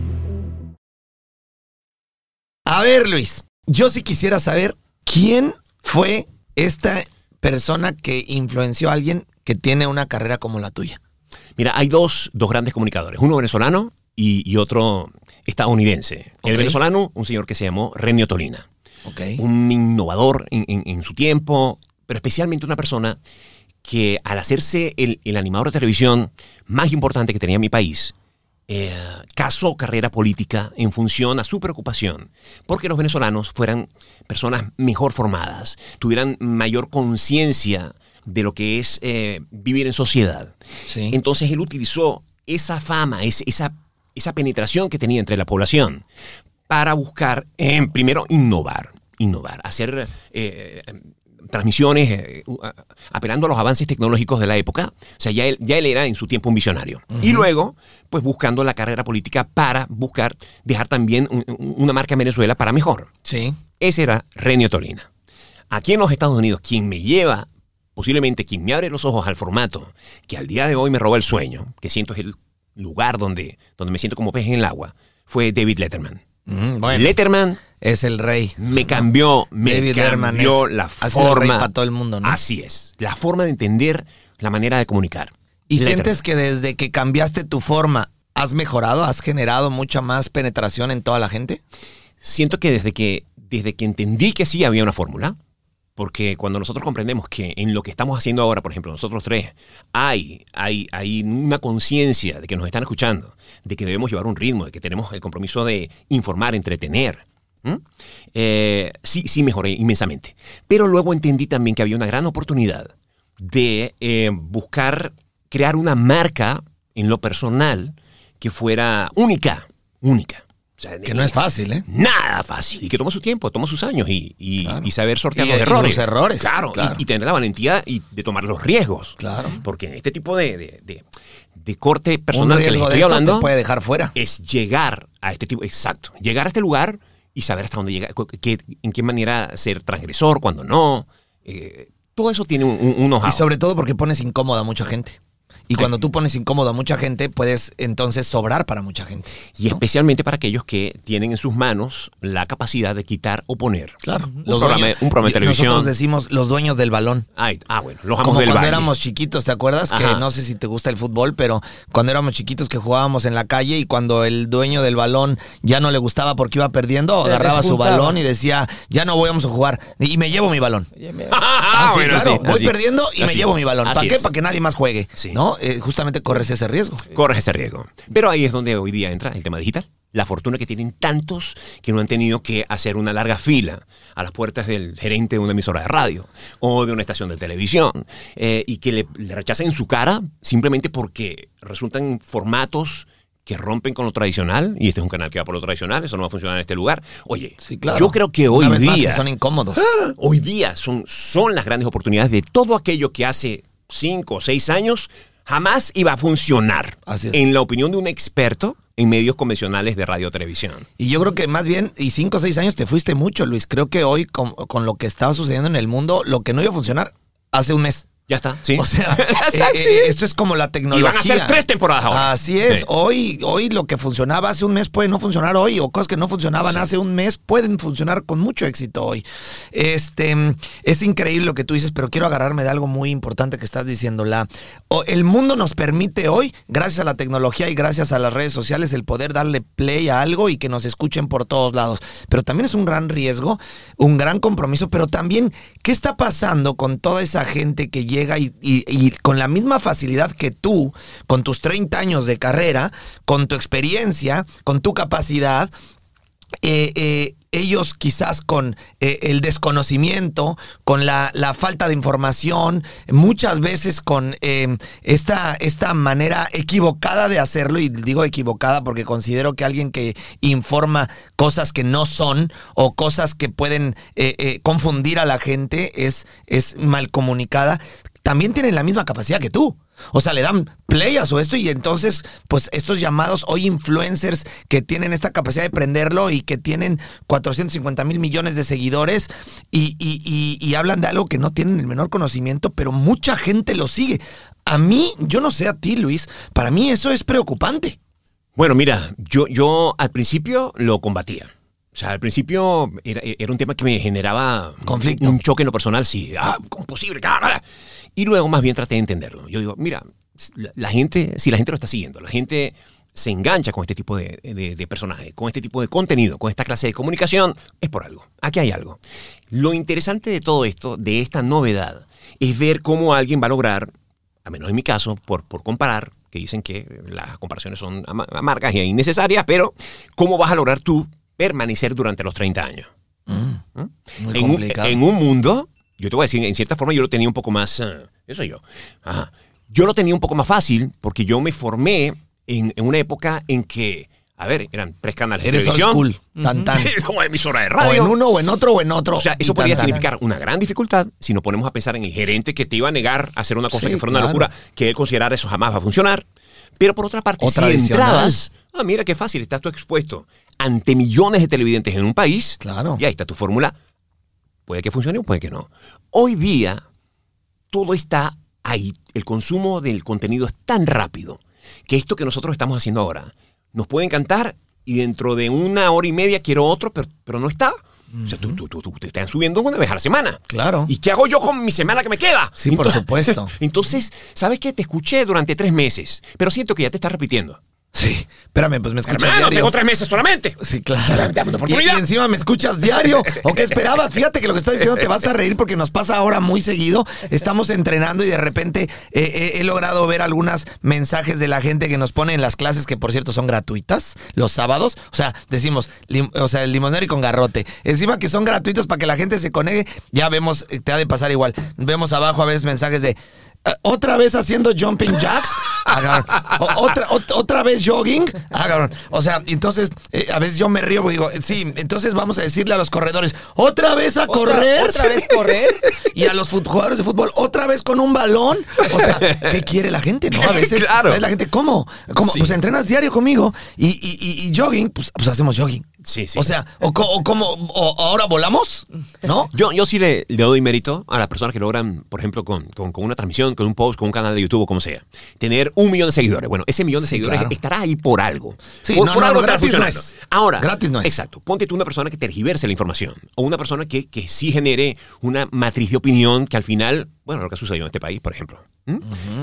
A ver, Luis, yo sí quisiera saber quién fue esta persona que influenció a alguien que tiene una carrera como la tuya. Mira, hay dos, dos grandes comunicadores, uno venezolano y, y otro estadounidense. El venezolano, un señor que se llamó Renio Tolina, un innovador en, en- en su tiempo, pero especialmente una persona que al hacerse el, el animador de televisión más importante que tenía mi país, eh, casó carrera política en función a su preocupación, porque los venezolanos fueran personas mejor formadas, tuvieran mayor conciencia de lo que es eh, vivir en sociedad. Sí. Entonces él utilizó esa fama, es- esa, esa penetración que tenía entre la población para buscar, eh, primero, innovar. innovar, hacer eh, transmisiones eh, apelando a los avances tecnológicos de la época. O sea, ya él, ya él era en su tiempo un visionario. Y luego, pues buscando la carrera política para buscar dejar también un- un- una marca en Venezuela para mejor. Sí. Ese era Renio Tolina. Aquí en los Estados Unidos, quien me lleva, posiblemente quien me abre los ojos al formato, que al día de hoy me roba el sueño, que siento es el lugar donde, donde me siento como pez en el agua, fue David Letterman. Mm, bueno, Letterman es el rey. me cambió, me David cambió es- la forma. para todo el mundo, ¿no? Así es, la forma de entender la manera de comunicar. ¿Y sientes que desde que cambiaste tu forma has mejorado, has generado mucha más penetración en toda la gente? siento que desde que desde que entendí que sí había una fórmula, porque cuando nosotros comprendemos que en lo que estamos haciendo ahora, por ejemplo, nosotros tres, hay, hay, hay una conciencia de que nos están escuchando, de que debemos llevar un ritmo, de que tenemos el compromiso de informar, entretener. ¿M? Eh, sí, sí mejoré inmensamente. Pero luego entendí también que había una gran oportunidad de eh, buscar crear una marca en lo personal que fuera única, única. O sea, Que no es fácil, ¿eh? Nada fácil. Y que toma su tiempo, toma sus años y, y- Claro. y saber sortear Y- los errores. los errores, Claro, y- claro. Y, tener la valentía y de tomar los riesgos. Claro. Porque en este tipo de, de- de- de corte personal un que les de estoy esto hablando te puede dejar fuera. es llegar a este tipo, exacto, llegar a este lugar y saber hasta dónde llegar, cu- qué- en qué manera ser transgresor, cuando no. Eh, todo eso tiene un, un, un. Y sobre todo porque pones incómoda a mucha gente. Y cuando tú pones incómodo a mucha gente, puedes entonces sobrar para mucha gente. Y especialmente para aquellos que tienen en sus manos la capacidad de quitar o poner. Claro. Un, programa, un programa de televisión. Nosotros decimos los dueños del balón. Ay, ah, bueno, los amos Como del cuando baile. éramos chiquitos, ¿te acuerdas? Que no sé si te gusta el fútbol, pero cuando éramos chiquitos que jugábamos en la calle y cuando el dueño del balón ya no le gustaba porque iba perdiendo, Te agarraba su balón y decía, ya no vamos a jugar y me llevo mi balón. <laughs> Ah, sí, bueno, claro, sí, voy así. perdiendo y me llevo mi balón. ¿Para qué? Para que nadie más juegue. Sí. ¿No? Eh, justamente corres ese riesgo. Corres ese riesgo. Pero ahí es donde hoy día entra el tema digital. La fortuna que tienen tantos que no han tenido que hacer una larga fila a las puertas del gerente de una emisora de radio o de una estación de televisión eh, y que le, le rechacen en su cara simplemente porque resultan formatos que rompen con lo tradicional y este es un canal que va por lo tradicional, eso no va a funcionar en este lugar. Oye, Sí, claro. yo creo que hoy Una vez más, día que son incómodos. <gasps> hoy día son, son las grandes oportunidades de todo aquello que hace cinco o seis años jamás iba a funcionar. Así es. En la opinión de un experto en medios convencionales de radio televisión. Y yo creo que más bien, y cinco o seis años te fuiste mucho, Luis. Creo que hoy, con, con lo que estaba sucediendo en el mundo, lo que no iba a funcionar hace un mes. Ya está, ¿sí? O sea, <laughs> Exacto. eh, eh, esto es como la tecnología. Y van a ser tres temporadas ahora. Así es. Sí. Hoy, hoy lo que funcionaba hace un mes puede no funcionar hoy, o cosas que no funcionaban hace un mes pueden funcionar con mucho éxito hoy. Este es increíble lo que tú dices, pero quiero agarrarme de algo muy importante que estás diciendo. La, el mundo nos permite hoy, gracias a la tecnología y gracias a las redes sociales, el poder darle play a algo y que nos escuchen por todos lados. Pero también es un gran riesgo, un gran compromiso, pero también, ¿qué está pasando con toda esa gente que llega y, y- con la misma facilidad que tú, con tus 30 años de carrera, con tu experiencia, con tu capacidad, eh, eh, ellos quizás con eh, el desconocimiento, con la, falta de información, muchas veces con eh, esta, esta manera equivocada de hacerlo, y digo equivocada porque considero que alguien que informa cosas que no son o cosas que pueden confundir a la gente es, es mal comunicada, también tienen la misma capacidad que tú. O sea, le dan play a su esto y entonces, pues estos llamados hoy influencers que tienen esta capacidad de prenderlo y que tienen 450 mil millones de seguidores y, y- y- y hablan de algo que no tienen el menor conocimiento, pero mucha gente lo sigue. A mí, yo no sé a ti, Luis, para mí eso es preocupante. Bueno, mira, yo, yo al principio lo combatía. O sea, al principio era, era un tema que me generaba Conflicto. un choque en lo personal, sí, ah, ¿cómo posible? Ah, Y luego más bien traté de entenderlo. Yo digo, mira, la, la gente, si la gente lo está siguiendo, la gente se engancha con este tipo de, de, de personaje, con este tipo de contenido, con esta clase de comunicación, es por algo. Aquí hay algo. Lo interesante de todo esto, de esta novedad, es ver cómo alguien va a lograr, a menos en mi caso, por, por comparar, que dicen que las comparaciones son ama- amargas e innecesarias, pero ¿cómo vas a lograr tú permanecer durante los 30 años? ¿Mm? Muy en, un, complicado. en un mundo, yo te voy a decir, en cierta forma yo lo tenía un poco más, eh, eso yo, Ajá. yo lo tenía un poco más fácil porque yo me formé en, en una época en que A ver, eran tres canales de televisión. school. Tan, tan. <laughs> Como emisora de O radio. en uno, o en otro, o en otro. O sea, eso podría tan, significar una gran dificultad si nos ponemos a pensar en el gerente que te iba a negar a hacer una cosa Sí, que fuera una locura, que él considerara eso jamás va a funcionar. Pero por otra parte, O si entrabas, ah, mira qué fácil, estás tú expuesto ante millones de televidentes en un país. Claro. Y ahí está tu fórmula. Puede que funcione o puede que no. Hoy día, todo está ahí. El consumo del contenido es tan rápido que esto que nosotros estamos haciendo ahora nos puede encantar y dentro de una hora y media quiero otro, pero, pero no está. O sea, tú, tú- tú- tú- te están subiendo una vez a la semana. Claro. ¿Y qué hago yo con mi semana que me queda? Sí, por supuesto. <laughs> Entonces, ¿sabes qué? Te escuché durante tres meses, pero siento que ya te estás repitiendo. Sí. Espérame, pues me escuchas Hermano, diario. tengo tres meses solamente. Sí, claro. Dame una Y, oportunidad. encima me escuchas diario. ¿O qué esperabas? Fíjate que lo que estás diciendo te vas a reír porque nos pasa ahora muy seguido. Estamos entrenando y de repente eh, eh, he logrado ver algunos mensajes de la gente que nos pone en las clases, que por cierto son gratuitas, los sábados. O sea, decimos, lim- o sea, el limonero y con garrote. Encima que son gratuitos para que la gente se conecte. Ya vemos, eh, te ha de pasar igual. Vemos abajo a veces mensajes de. "Eh, Otra vez haciendo jumping jacks, otra, ot- otra vez jogging. O sea, entonces eh, a veces yo me río y digo, sí, entonces vamos a decirle a los corredores, otra vez a correr. ¿Otra vez <laughs> correr? Y a los jugadores de fútbol, otra vez con un balón. O sea, ¿qué quiere la gente? No, a <laughs> veces la gente, ¿cómo? Pues entrenas diario conmigo y, y- y- y jogging, pues, pues hacemos jogging. Sí, sí. O sea, o, co- o como, o ahora volamos, ¿no? <laughs> Yo, yo sí le, le doy mérito a las personas que logran, por ejemplo, con, con- con una transmisión, con un post, con un canal de YouTube o como sea, tener un millón de seguidores. Bueno, ese millón de Sí, seguidores claro. estará ahí por algo. Sí, por, no, por no, algo no, gratis no es. Ahora, Gratis no es. Exacto. Ponte tú una persona que tergiverse la información o una persona que, que sí genere una matriz de opinión que al final, bueno, lo que ha sucedido en este país, por ejemplo,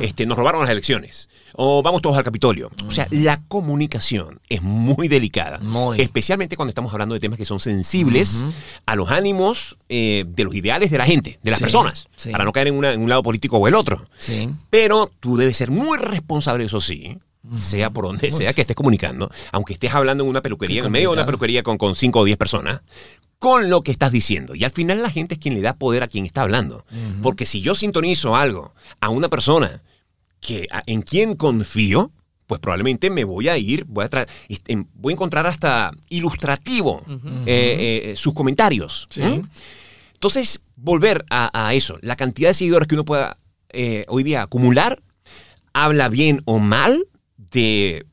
este, nos robaron las elecciones o vamos todos al Capitolio. O sea, la comunicación es muy delicada, Muy. especialmente cuando estamos hablando de temas que son sensibles a los ánimos eh, de los ideales de la gente, de las Sí, personas, sí. para no caer en, una- en un lado político o el otro. Sí. Pero tú debes ser muy responsable, eso sí, sea por donde sea que estés comunicando, aunque estés hablando en una peluquería, en medio de una peluquería con, con 5 o 10 personas, con lo que estás diciendo. Y al final la gente es quien le da poder a quien está hablando. Porque si yo sintonizo algo a una persona que, a- en quien confío, pues probablemente me voy a ir, voy a, este, voy a encontrar hasta ilustrativo eh, eh, sus comentarios. ¿eh? Entonces, volver a, a eso, la cantidad de seguidores que uno pueda eh, hoy día acumular, habla bien o mal de,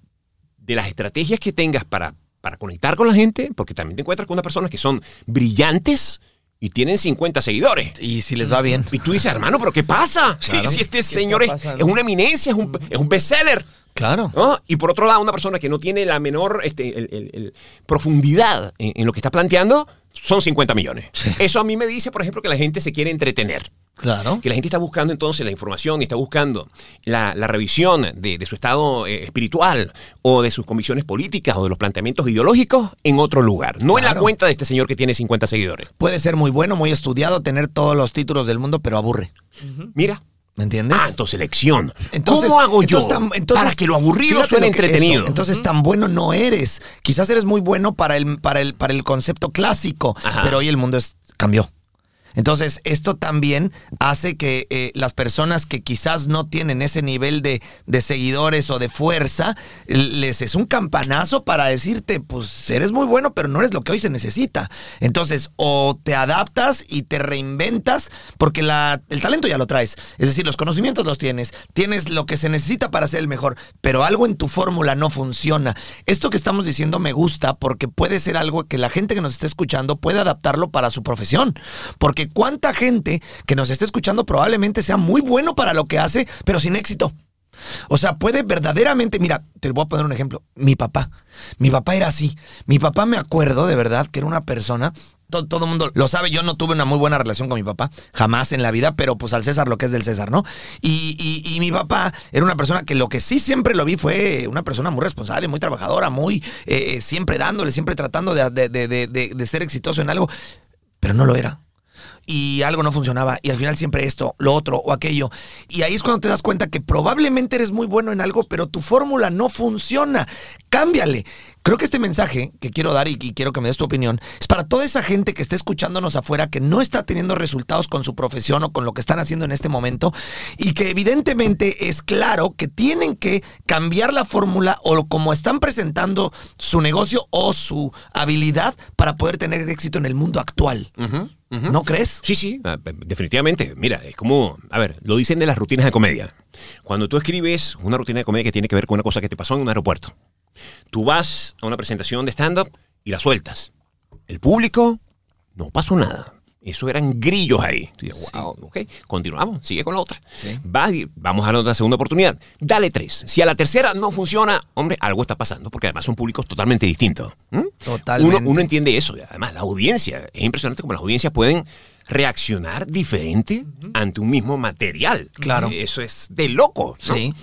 de las estrategias que tengas para, para conectar con la gente, porque también te encuentras con unas personas que son brillantes y tienen 50 seguidores. Y si les va bien. Y tú dices, hermano, ¿pero qué pasa? Claro. Si este ¿Qué señor es, es una eminencia, es un, es un bestseller. Claro. ¿no? Y por otro lado, una persona que no tiene la menor este, el- el- el profundidad en, en lo que está planteando, son 50 millones. Eso a mí me dice, por ejemplo, que la gente se quiere entretener. Claro. Que la gente está buscando entonces la información y está buscando la, la revisión de, de su estado eh, espiritual o de sus convicciones políticas o de los planteamientos ideológicos en otro lugar. No en la cuenta de este señor que tiene 50 seguidores. Puede ser muy bueno, muy estudiado, tener todos los títulos del mundo, pero aburre. Mira. ¿Me entiendes? Ah, entonces elección. Entonces- ¿Cómo hago yo entonces tan- entonces, para que lo aburrido suene entretenido? eso, entonces tan bueno no eres. Quizás eres muy bueno para el, para el, para el concepto clásico, Ajá. pero hoy el mundo es, cambió. Entonces, esto también hace que eh, las personas que quizás no tienen ese nivel de, de seguidores o de fuerza, les es un campanazo para decirte, pues eres muy bueno, pero no eres lo que hoy se necesita. Entonces, o te adaptas y te reinventas, porque la, el talento ya lo traes. Es decir, los conocimientos los tienes, tienes lo que se necesita para ser el mejor, pero algo en tu fórmula no funciona. Esto que estamos diciendo me gusta porque puede ser algo que la gente que nos está escuchando puede adaptarlo para su profesión. Porque cuánta gente que nos está escuchando probablemente sea muy bueno para lo que hace, pero sin éxito. O sea, puede verdaderamente, mira, te voy a poner un ejemplo. Mi papá, mi papá era así. Mi papá me acuerdo de verdad que era una persona, todo, el mundo lo sabe, yo no tuve una muy buena relación con mi papá, jamás en la vida, pero pues al César lo que es del César, ¿no? Y, y- mi papá era una persona que lo que sí siempre lo vi fue una persona muy responsable, muy trabajadora, muy eh, siempre dándole, siempre tratando de- de- de ser exitoso en algo, pero no lo era. Y algo no funcionaba y al final siempre esto, lo otro o aquello. Y ahí es cuando te das cuenta que probablemente eres muy bueno en algo, pero tu fórmula no funciona. Cámbiale. Creo que este mensaje que quiero dar y, quiero que me des tu opinión es para toda esa gente que está escuchándonos afuera que no está teniendo resultados con su profesión o con lo que están haciendo en este momento y que evidentemente es claro que tienen que cambiar la fórmula o como están presentando su negocio o su habilidad para poder tener éxito en el mundo actual. ¿No crees? Sí, sí, ah, definitivamente. Mira, es como, a ver, lo dicen de las rutinas de comedia. Cuando tú escribes una rutina de comedia que tiene que ver con una cosa que te pasó en un aeropuerto, tú vas a una presentación de stand-up y la sueltas. El público no pasó nada. Eso eran grillos ahí. Wow, continuamos, sigue con la otra. Va vamos a la otra segunda oportunidad. Dale tres. Si a la tercera no funciona, hombre, algo está pasando, porque además son públicos totalmente distintos. Totalmente. Uno, uno entiende eso. Además, la audiencia, es impresionante cómo las audiencias pueden reaccionar diferente ante un mismo material. Claro. Eso es de loco. ¿no? Sí.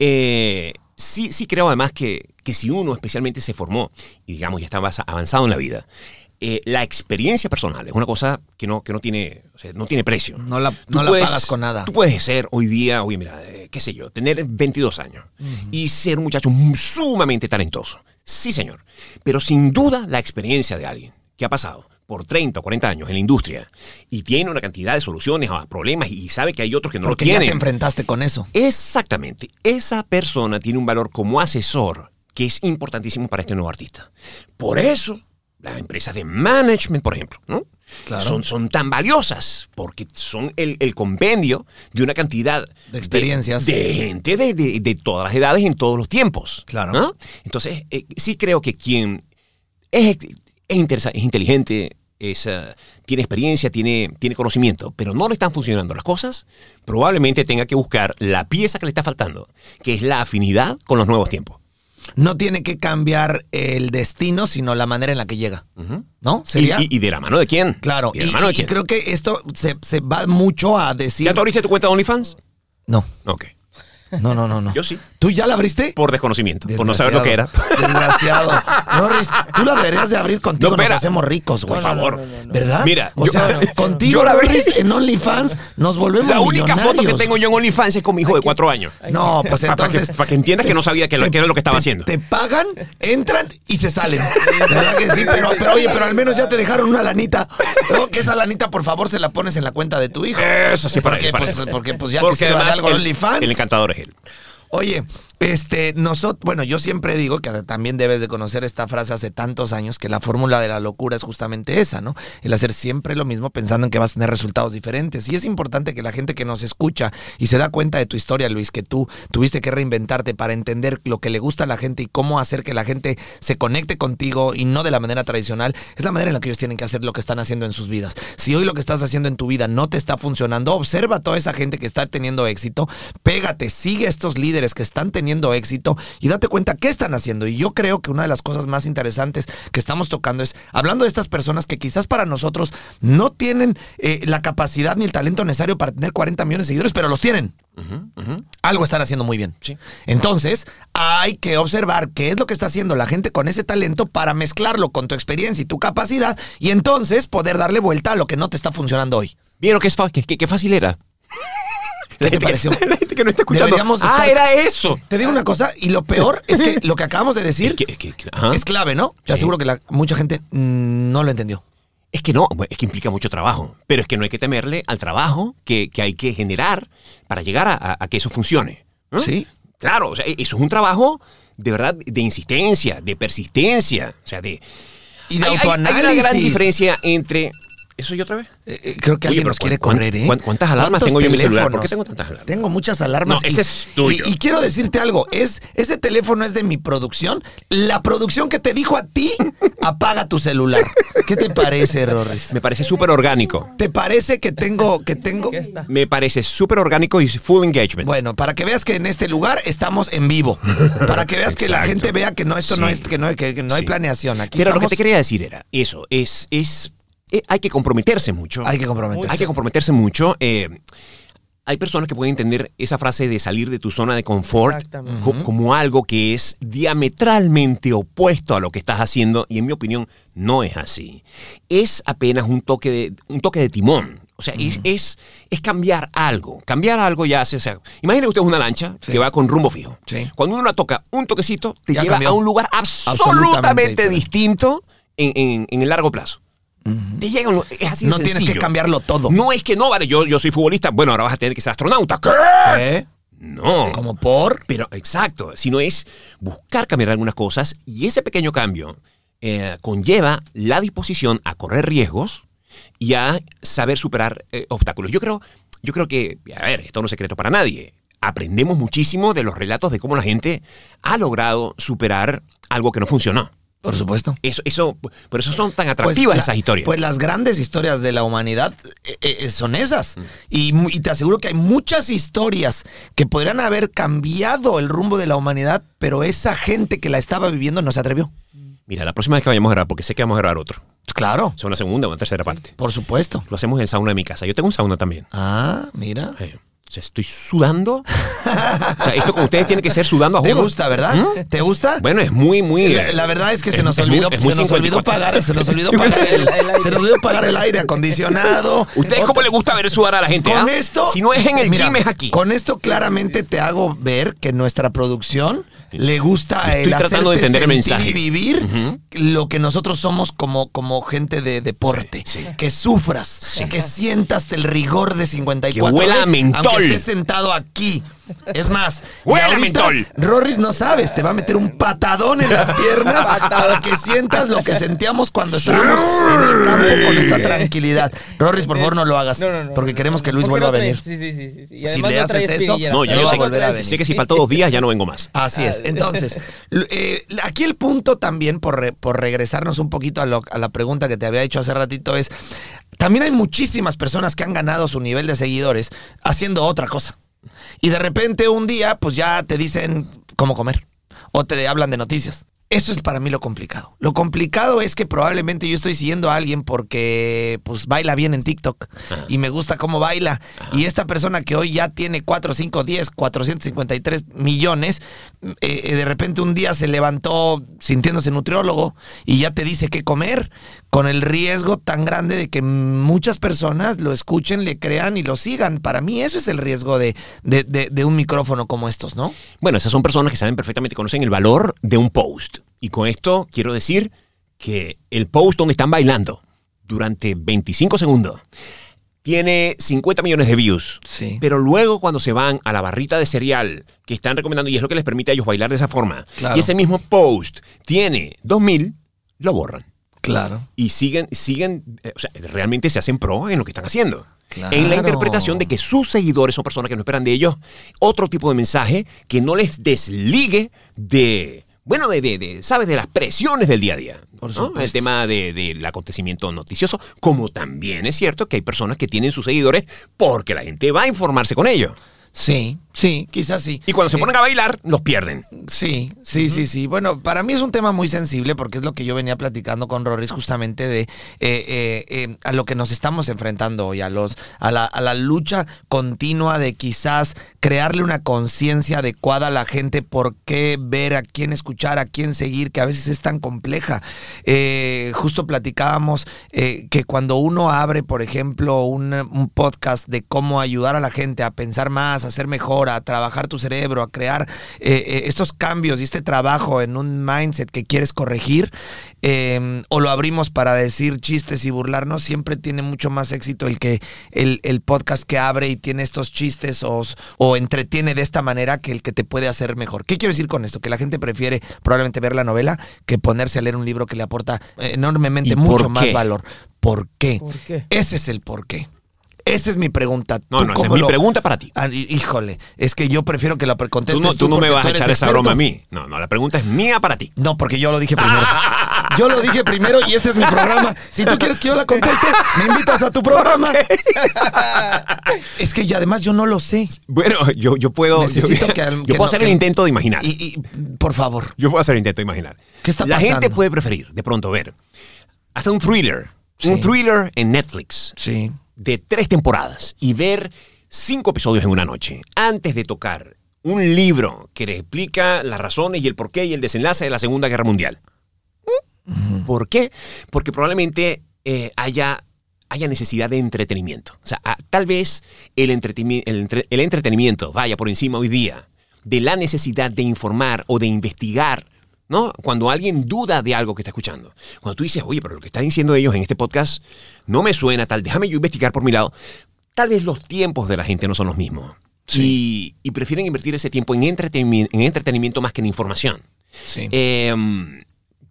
Eh, sí, sí creo además que, que si uno especialmente se formó y digamos ya está avanzado en la vida, eh, la experiencia personal es una cosa que no, que no, tiene, o sea, no tiene precio. No la, no la pagas con nada. Tú puedes ser hoy día, oye, mira, eh, qué sé yo, tener 22 años y ser un muchacho sumamente talentoso. Sí, señor. Pero sin duda la experiencia de alguien que ha pasado por 30 o 40 años en la industria y tiene una cantidad de soluciones a problemas y sabe que hay otros que no Porque lo ya tienen. te enfrentaste con eso. Exactamente. Esa persona tiene un valor como asesor que es importantísimo para este nuevo artista. Por eso, las empresas de management, por ejemplo, ¿no? Claro. son, son tan valiosas porque son el, el compendio de una cantidad De experiencias. de, gente de, de- de todas las edades en todos los tiempos. Claro. ¿no? Entonces, eh, sí creo que quien es, es, es inteligente, es, eh, tiene experiencia, tiene, tiene conocimiento, pero no le están funcionando las cosas, probablemente tenga que buscar la pieza que le está faltando, que es la afinidad con los nuevos tiempos. No tiene que cambiar el destino, sino la manera en la que llega. ¿No? ¿Sería? Y, de la mano de quién? claro. ¿Y de la mano de y quién? creo que esto se, se va mucho a decir. ¿Ya te abriste tu cuenta de OnlyFans? No, Ok. No, no, no, no. Yo sí. ¿Tú ya la abriste? Por desconocimiento, por no saber lo que era. Desgraciado. Norris, tú la deberías de abrir contigo. No, nos espera. hacemos ricos, güey. Por favor. ¿Verdad? Mira, o yo- sea, contigo, yo la abrí. Norris, en OnlyFans nos volvemos La única foto que tengo yo en OnlyFans es con mi hijo de cuatro años. No, pues Para que- entonces. para que entiendas que no sabía que lo- que era lo que estaba haciendo. Te pagan, entran y se salen. ¿Verdad que sí? Pero, pero oye, pero al menos ya te dejaron una lanita. ¿no? Que esa lanita, por favor, se la pones en la cuenta de tu hijo. Eso sí, para porque, pues, porque pues ya Porque que además algo el- OnlyFans. El encantador es Oye, este, nosotros, bueno, yo siempre digo que también debes de conocer esta frase hace tantos años, que la fórmula de la locura es justamente esa, ¿no? El hacer siempre lo mismo pensando en que vas a tener resultados diferentes. Y es importante que la gente que nos escucha y se da cuenta de tu historia, Luis, que tú tuviste que reinventarte para entender lo que le gusta a la gente y cómo hacer que la gente se conecte contigo y no de la manera tradicional, es la manera en la que ellos tienen que hacer lo que están haciendo en sus vidas. Si hoy lo que estás haciendo en tu vida no te está funcionando, observa a toda esa gente que está teniendo éxito, pégate, sigue a estos líderes que están teniendo éxito y date cuenta qué están haciendo. Y yo creo que una de las cosas más interesantes que estamos tocando es hablando de estas personas que quizás para nosotros no tienen eh, la capacidad ni el talento necesario para tener 40 millones de seguidores, pero los tienen. Algo están haciendo muy bien. Sí. Entonces, hay que observar qué es lo que está haciendo la gente con ese talento para mezclarlo con tu experiencia y tu capacidad y entonces poder darle vuelta a lo que no te está funcionando hoy. ¿Vieron qué, es fácil era? ¿Qué te pareció? La <laughs> <laughs> gente que no está escuchando. Deberíamos ah, estar- era eso. Te digo una cosa, y lo peor es que <laughs> lo que acabamos de decir Es que, que- que- ajá. es clave, ¿no? Te Sí. aseguro que la- mucha gente mm, no lo entendió. Es que no, bueno, es que implica mucho trabajo. Pero es que no hay que temerle al trabajo que, que hay que generar para llegar a, a- a que eso funcione. ¿no? Sí. Claro, o sea, eso es un trabajo de verdad de insistencia, de persistencia. O sea, de. Y de Hay- hay- Hay, una autoanálisis. gran diferencia entre. ¿Eso yo otra vez? Eh, eh, creo que Oye, alguien nos quiere ¿cuán- correr, ¿eh? cuán- cuántas alarmas ¿Cuántos tengo yo en mi celular? ¿Por qué tengo tantas alarmas? Tengo muchas alarmas. No, ese es tuyo. Y, y quiero decirte algo, es ese teléfono es de mi producción. La producción que te dijo a ti, <laughs> apaga tu celular. ¿Qué te parece, Rorris? Me parece súper orgánico. ¿Te parece que tengo que tengo. Me parece súper orgánico y full engagement. Bueno, para que veas que en este lugar estamos en vivo. Para que veas que la gente vea que no esto no es que no, que- que no hay planeación. Aquí Pero lo que te quería decir era eso, es, es, eh, hay que comprometerse mucho. hay que comprometerse. Hay que comprometerse mucho. eh, hay personas que pueden entender esa frase de salir de tu zona de confort co- como algo que es diametralmente opuesto a lo que estás haciendo y en mi opinión no es así. Es apenas un toque de, un toque de timón O sea, es, es, es cambiar algo. Cambiar algo ya hace. O sea, imagine usted una lancha que va con rumbo fijo. Sí. Cuando uno la toca un toquecito, te Ya lleva cambió. a un lugar Absolutamente distinto en, en- en el largo plazo. Te llega un- es así de No tienes que cambiarlo todo. No es que no, vale, yo, yo soy futbolista, bueno, ahora vas a tener que ser astronauta. ¿Qué? ¿Qué? No. ¿Como por? Pero exacto, sino es buscar cambiar algunas cosas y ese pequeño cambio eh, conlleva la disposición a correr riesgos y a saber superar eh, obstáculos. Yo creo, yo creo que, a ver, esto no es secreto para nadie. Aprendemos muchísimo de los relatos de cómo la gente ha logrado superar algo que no funcionó. Por supuesto. Eso, eso, por eso son tan atractivas la- esas historias. Pues las grandes historias de la humanidad eh, eh, son esas. Mm. Y, y te aseguro que hay muchas historias que podrían haber cambiado el rumbo de la humanidad, pero esa gente que la estaba viviendo no se atrevió. Mira, la próxima vez que vayamos a grabar, porque sé que vamos a grabar otro, Claro, sea una segunda o una tercera parte, por supuesto. lo hacemos en el sauna de mi casa. Yo tengo un sauna también. Ah, mira. Eh, o sea, estoy sudando. <laughs> o sea, esto con ustedes tiene que ser sudando a ¿Te gusta, verdad? ¿Mm? ¿Te gusta? Bueno, es muy, muy. La, la verdad es que se nos es olvidó, muy se nos olvidó 54. pagar, se nos olvidó <laughs> pagar el, se nos olvidó pagar el aire acondicionado. ¿Ustedes cómo Otra- le gusta ver sudar a la gente? Con ah? esto. Si no es en el Mira, gym, es aquí. Con esto claramente te hago ver que nuestra producción le gusta Estoy el tratando de entender el sentir mensaje. y vivir lo que nosotros somos como, como gente de deporte. Sí, sí. Que sufras, que sientas el rigor de 54. Que huela a mentol. Aunque estés sentado aquí. Es más, y Huele a ahorita, mentol. Rorris no sabes, te va a meter un patadón en las piernas <laughs> para que sientas lo que sentíamos cuando estábamos en el campo con esta tranquilidad. Rorris, por favor, no lo hagas. No, no, no, porque queremos que Luis ¿por qué vuelva a venir. Sí, sí, sí, sí, sí. Y Si le no haces eso. No, yo sé, a volver a sé venir. que si faltó dos días ya no vengo más. Así es. <laughs> Entonces, eh, aquí el punto también, por, re- por regresarnos un poquito a, lo- a la pregunta que te había hecho hace ratito, es, también hay muchísimas personas que han ganado su nivel de seguidores haciendo otra cosa. Y de repente un día, pues ya te dicen cómo comer. O te hablan de noticias. Eso es para mí lo complicado. Lo complicado es que probablemente yo estoy siguiendo a alguien porque pues baila bien en TikTok y me gusta cómo baila. Y esta persona que hoy ya tiene 4, 5, 10, 453 millones, eh, eh, de repente un día se levantó sintiéndose nutriólogo y ya te dice qué comer, con el riesgo tan grande de que muchas personas lo escuchen, le crean y lo sigan. Para mí eso es el riesgo de, de- de- de un micrófono como estos, ¿no? Bueno, esas son personas que saben perfectamente, conocen el valor de un post. Y con esto quiero decir que el post donde están bailando durante 25 segundos tiene 50 millones de views. Sí. Pero luego cuando se van a la barrita de cereal que están recomendando y es lo que les permite a ellos bailar de esa forma, Claro. y ese mismo post tiene 2000, lo borran. Claro. Y siguen, siguen, eh, o sea, realmente se hacen pro en lo que están haciendo. Claro. En la interpretación de que sus seguidores son personas que no esperan de ellos otro tipo de mensaje que no les desligue de, bueno, de, de, de, ¿sabes? De las presiones del día a día. Por ¿no? supuesto. El tema de- del acontecimiento noticioso, como también es cierto que hay personas que tienen sus seguidores porque la gente va a informarse con ellos. Sí, sí, quizás sí. Y cuando se Eh, ponen a bailar, los pierden. Sí, sí, sí, sí. Bueno, para mí es un tema muy sensible porque es lo que yo venía platicando con Rorris justamente de eh, eh, eh, a lo que nos estamos enfrentando hoy, a, los, a, la, a la lucha continua de quizás crearle una conciencia adecuada a la gente, por qué ver, a quién escuchar, a quién seguir, que a veces es tan compleja. Eh, justo platicábamos eh, que cuando uno abre, por ejemplo, un, un podcast de cómo ayudar a la gente a pensar más, a ser mejor, a trabajar tu cerebro, a crear eh, eh, estos cambios y este trabajo en un mindset que quieres corregir, eh, o lo abrimos para decir chistes y burlarnos, siempre tiene mucho más éxito el que el, el podcast que abre y tiene estos chistes o, o entretiene de esta manera que el que te puede hacer mejor. ¿Qué quiero decir con esto? Que la gente prefiere probablemente ver la novela que ponerse a leer un libro que le aporta eh, enormemente ¿Y mucho más valor. ¿Por qué? ¿Por qué? Ese es el por qué. Esa es mi pregunta. No, ¿Tú no, esa es cómo mi lo- pregunta para ti. Ah, hí- híjole, es que yo prefiero que la pre- Tú contestes no, tú no me vas a echar esa broma a mí. No, no, la pregunta es mía para ti. No, porque yo lo dije primero. <laughs> Yo lo dije primero y este es mi programa. Si tú quieres que yo la conteste, me invitas a tu programa. <laughs> Es que y además yo no lo sé. Bueno, yo, yo puedo. Necesito yo, que <laughs> yo que puedo no- hacer que- el intento de imaginar. Y, y, por favor. Yo puedo hacer el intento de imaginar. ¿Qué está La pasando? gente puede preferir, de pronto, ver hasta un thriller. Sí. Un thriller en Netflix Sí. De tres temporadas y ver cinco episodios en una noche antes de tocar un libro que le explica las razones y el porqué y el desenlace de la Segunda Guerra Mundial. ¿Por qué? Porque probablemente eh, haya haya necesidad de entretenimiento. O sea, ah, tal vez el, entretenimi- el entre- el entretenimiento vaya por encima hoy día de la necesidad de informar o de investigar, ¿no? Cuando alguien duda de algo que está escuchando. Cuando tú dices, oye, pero lo que están diciendo ellos en este podcast no me suena tal, déjame yo investigar por mi lado. Tal vez los tiempos de la gente no son los mismos. Y, y prefieren invertir ese tiempo en entretenimiento, en entretenimiento más que en información. Sí. Eh,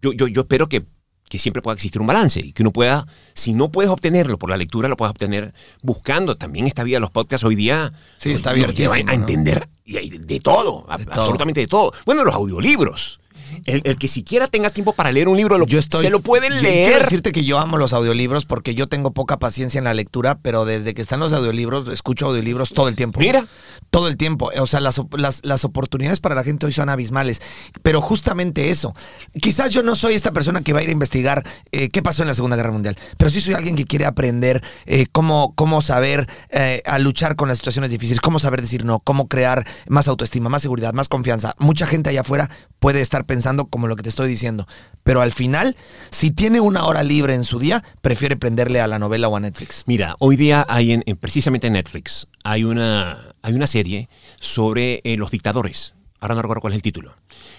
yo, yo, yo espero que, que siempre pueda existir un balance y que uno pueda, si no puedes obtenerlo por la lectura, lo puedas obtener buscando. También esta vida de los podcasts hoy día Sí, está nos lleva a entender todo, De todo. absolutamente de todo. Bueno, los audiolibros. El, el que siquiera tenga tiempo para leer un libro, lo, Yo estoy, se lo pueden yo Quiero leer. decirte que yo amo los audiolibros porque yo tengo poca paciencia en la lectura, pero desde que están los audiolibros, escucho audiolibros todo el tiempo. Mira. Todo el tiempo. O sea, las, las, las oportunidades para la gente hoy son abismales. Pero justamente eso. Quizás yo no soy esta persona que va a ir a investigar eh, qué pasó en la Segunda Guerra Mundial, pero sí soy alguien que quiere aprender eh, cómo, cómo saber eh, a luchar con las situaciones difíciles, cómo saber decir no, cómo crear más autoestima, más seguridad, más confianza. Mucha gente allá afuera puede estar pensando como lo que te estoy diciendo. Pero al final, si tiene una hora libre en su día, prefiere prenderle a la novela o a Netflix. Mira, hoy día hay en, en- precisamente en Netflix hay una, hay una serie sobre eh, los dictadores. Ahora no recuerdo cuál es el título.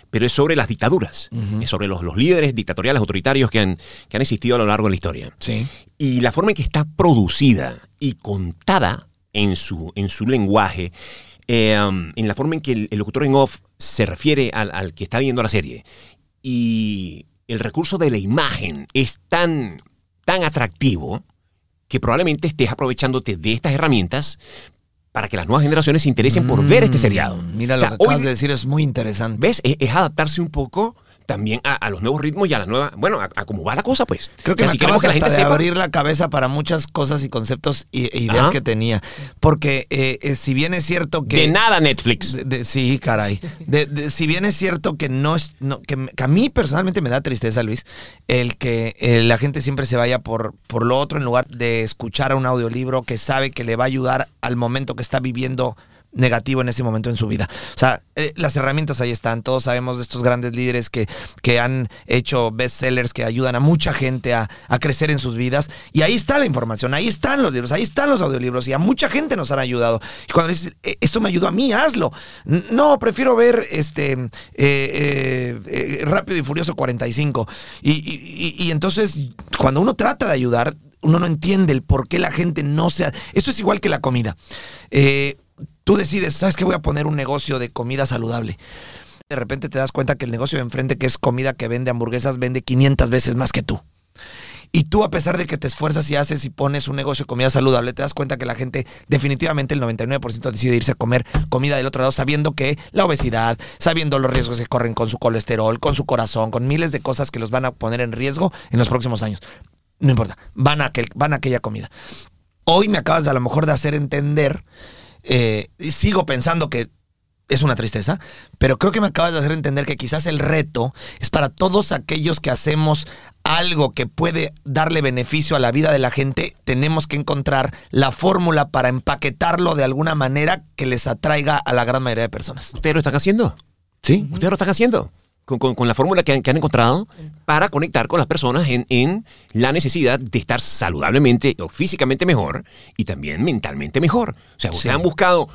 Pero es sobre las dictaduras. Es sobre los, los líderes dictatoriales, autoritarios que han, que han existido a lo largo de la historia. Sí. Y la forma en que está producida y contada en su, en su lenguaje, eh, en la forma en que el, el locutor en off se refiere al, al que está viendo la serie. Y el recurso de la imagen es tan, tan atractivo que probablemente estés aprovechándote de estas herramientas para que las nuevas generaciones se interesen por ver este seriado. Mm, Mira O sea, lo que acabas hoy- de decir, es muy interesante. ¿Ves? Es, es adaptarse un poco también a, a los nuevos ritmos y a las nuevas. Bueno, a, a cómo va la cosa, pues. Creo que O sea, me si queremos acabas que la gente de sepa. abrir la cabeza para muchas cosas y conceptos e ideas Ajá. que tenía. Porque eh, eh, si bien es cierto que... De nada, Netflix. de- de- sí, caray. De- si bien es cierto que no es, no- que, me- que a mí personalmente me da tristeza, Luis, el que eh, la gente siempre se vaya por, por lo otro en lugar de escuchar a un audiolibro que sabe que le va a ayudar al momento que está viviendo negativo en ese momento en su vida. O sea, eh, las herramientas ahí están. Todos sabemos de estos grandes líderes que, que han hecho bestsellers que ayudan a mucha gente a, a crecer en sus vidas. Y ahí está la información, ahí están los libros, ahí están los audiolibros y a mucha gente nos han ayudado. Y cuando dices, "Eh, esto me ayudó a mí, hazlo. No, prefiero ver este eh, Rápido y Furioso 45. Y, y- y- y entonces, cuando uno trata de ayudar, uno no entiende el por qué la gente no se... ha- Esto es igual que la comida. Eh, tú decides, ¿sabes qué? Voy a poner un negocio de comida saludable. De repente te das cuenta que el negocio de enfrente, que es comida que vende hamburguesas, vende 500 veces más que tú. Y tú, a pesar de que te esfuerzas y haces y pones un negocio de comida saludable, te das cuenta que la gente, definitivamente el 99% decide irse a comer comida del otro lado, sabiendo que la obesidad, sabiendo los riesgos que corren con su colesterol, con su corazón, con miles de cosas que los van a poner en riesgo en los próximos años. No importa, van a, aquel, van a aquella comida. Hoy me acabas de a lo mejor de hacer entender, eh, y sigo pensando que es una tristeza, pero creo que me acabas de hacer entender que quizás el reto es para todos aquellos que hacemos algo que puede darle beneficio a la vida de la gente, tenemos que encontrar la fórmula para empaquetarlo de alguna manera que les atraiga a la gran mayoría de personas. ¿Ustedes lo están haciendo? ¿Sí? Ustedes lo están haciendo. Con, con- con la fórmula que han, que han encontrado para conectar con las personas en, en la necesidad de estar saludablemente o físicamente mejor y también mentalmente mejor. O sea, ustedes Sí. han buscado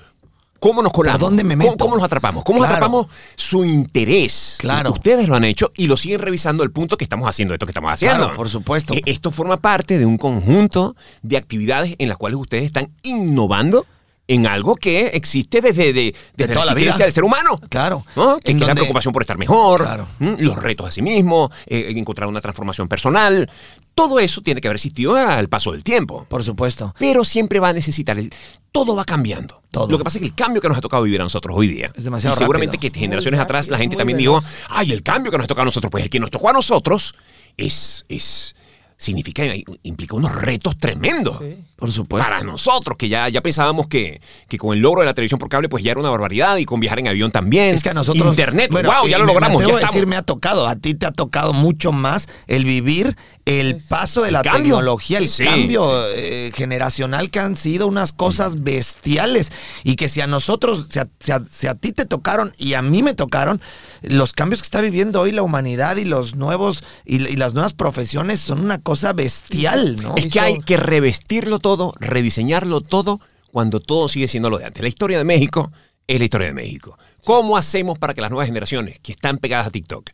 cómo nos colamos. ¿Por dónde me cómo- meto? ¿Cómo, los atrapamos? ¿Cómo Claro. atrapamos su interés? Claro. Ustedes lo han hecho y lo siguen revisando al punto que estamos haciendo esto que estamos haciendo. Claro, por supuesto. Eh, Esto forma parte de un conjunto de actividades en las cuales ustedes están innovando en algo que existe desde, de, desde toda la vida. del ser humano. Claro. ¿no? Que, es la preocupación por estar mejor, Claro. los retos a sí mismo, eh, encontrar una transformación personal. Todo eso tiene que haber existido al paso del tiempo. Por supuesto. Pero siempre va a necesitar el. Todo va cambiando. Todo. Lo que pasa es que el cambio que nos ha tocado vivir a nosotros hoy día. Es demasiado y seguramente rápido. que generaciones atrás la gente también veloz. dijo: Ay, el cambio que nos ha tocado a nosotros. Pues el que nos tocó a nosotros es. es significa, implica unos retos tremendos. Por supuesto. Para nosotros, que ya, ya pensábamos que, que con el logro de la televisión por cable, pues ya era una barbaridad y con viajar en avión también. Es que a nosotros. Internet, Bueno, wow, ya lo me- logramos. Me ya decir, me ha tocado. A ti te ha tocado mucho más el vivir el paso de la cambio. tecnología, el Sí, cambio eh, generacional que han sido unas cosas bestiales y que si a nosotros, si a, si a- si a ti te tocaron y a mí me tocaron, los cambios que está viviendo hoy la humanidad y los nuevos y, y las nuevas profesiones son una cosa bestial, ¿no? Es que hay que revestirlo todo, rediseñarlo todo, cuando todo sigue siendo lo de antes. La historia de México es la historia de México. ¿Cómo hacemos para que las nuevas generaciones que están pegadas a TikTok,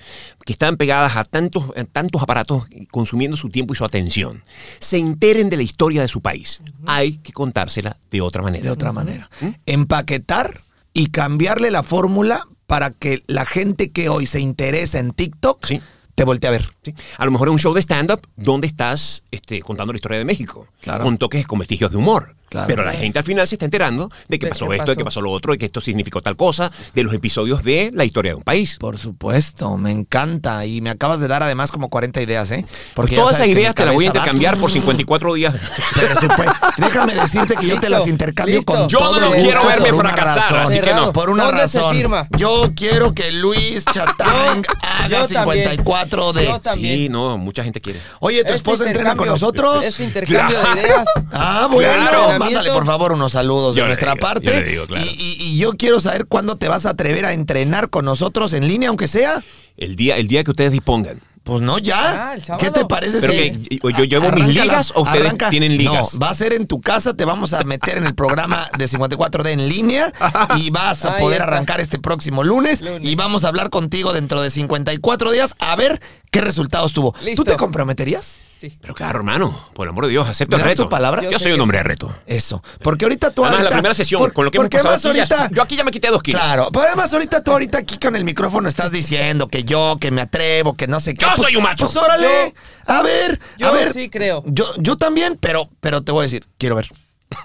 que están pegadas a tantos, a tantos aparatos consumiendo su tiempo y su atención, se enteren de la historia de su país? Hay que contársela de otra manera. de otra manera. Empaquetar y cambiarle la fórmula para que la gente que hoy se interesa en TikTok Sí. te voltee a ver. ¿sí? A lo mejor es un show de stand-up donde estás este, contando la historia de México, Claro. con toques, con vestigios de humor. Claro. Pero la gente al final se está enterando de que ¿De pasó esto, de que pasó? pasó lo otro, de que esto significó tal cosa, de los episodios de la historia de un país. Por supuesto, me encanta. Y me acabas de dar además como 40 ideas, ¿eh? Porque Todas esas ideas te las voy a va- intercambiar por <laughs> 54 días. Pero supe- déjame decirte que yo te las intercambio listo. con Yo todo no el quiero verme fracasar, razón. así que no. Por una ¿Dónde se razón. firma? Yo quiero que Luis Chatang haga yo también. 54 de. Yo. Sí, no, mucha gente quiere. Oye, ¿tu esposa entrena con nosotros? Este intercambio Claro. de ideas. Ah, bueno, Claro. Mándale por favor unos saludos Yo de nuestra digo, parte. yo le digo, claro. y, y- y yo quiero saber cuándo te vas a atrever a entrenar con nosotros en línea, aunque sea. El día, el día que ustedes dispongan. Pues no, ya. Ah, el sábado. ¿Qué te parece Pero si que yo- yo llevo mis la- ligas o ustedes tienen ligas? No, va a ser en tu casa, te vamos a meter en el programa de 54D en línea y vas a Ahí poder está. arrancar este próximo lunes, Lunes. y vamos a hablar contigo dentro de 54 días a ver qué resultados tuvo. Listo. ¿Tú te comprometerías? Sí. Pero claro, hermano, por el amor de Dios, acepta ¿Me el reto. tu palabra? Yo, Yo soy un hombre de reto. Eso. Porque ahorita tú Además, la ahorita- primera sesión, por- con lo que hemos pasado aquí, ya- ahorita, yo aquí ya me quité dos kilos. Claro, pero además ahorita tú ahorita aquí con el micrófono estás diciendo que yo, que me atrevo, que no sé qué. Yo Pues- soy un macho. Pues órale, a ver, Yo a ver. sí creo. Yo, yo también, pero, pero te voy a decir, quiero ver,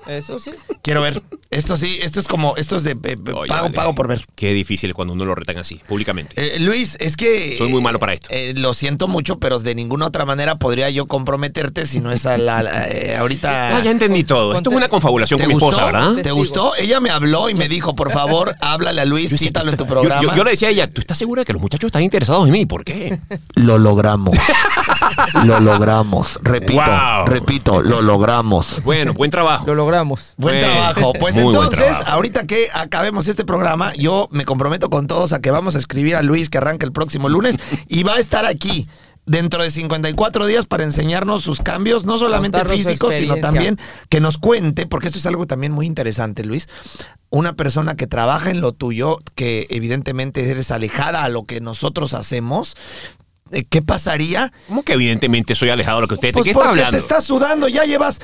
Eso sí. quiero ver. Esto sí, esto es como, esto es de eh, Oye, pago, vale. pago por ver. Qué difícil cuando uno lo retan así, públicamente. Eh, Luis, es que... Soy muy malo para esto. eh, lo siento mucho, pero de ninguna otra manera podría yo comprometerte si no es a la, la- eh, ahorita... Ah, ya entendí todo. Esto es una confabulación ¿Te con mi gustó? esposa, ¿verdad? ¿Te gustó? Ella me habló y me dijo, por favor, <laughs> háblale a Luis, cítalo en tu Yo- programa. Yo, yo le decía a ella, ¿tú estás segura de que los muchachos están interesados en mí? ¿Por qué? <laughs> Lo logramos. <laughs> Lo logramos. Repito, Wow. repito, lo logramos. Bueno, buen trabajo. Lo logramos. Buen trabajo. Pues muy entonces, trabajo. ahorita que acabemos este programa, yo me comprometo con todos a que vamos a escribir a Luis que arranca el próximo lunes <laughs> y va a estar aquí dentro de 54 días para enseñarnos sus cambios, no solamente Contarnos físicos, sino también que nos cuente, porque esto es algo también muy interesante, Luis. Una persona que trabaja en lo tuyo, que evidentemente eres alejada a lo que nosotros hacemos, ¿qué pasaría ¿Cómo que evidentemente soy alejado de lo que usted... ¿De pues qué está hablando? te estás sudando, ya llevas,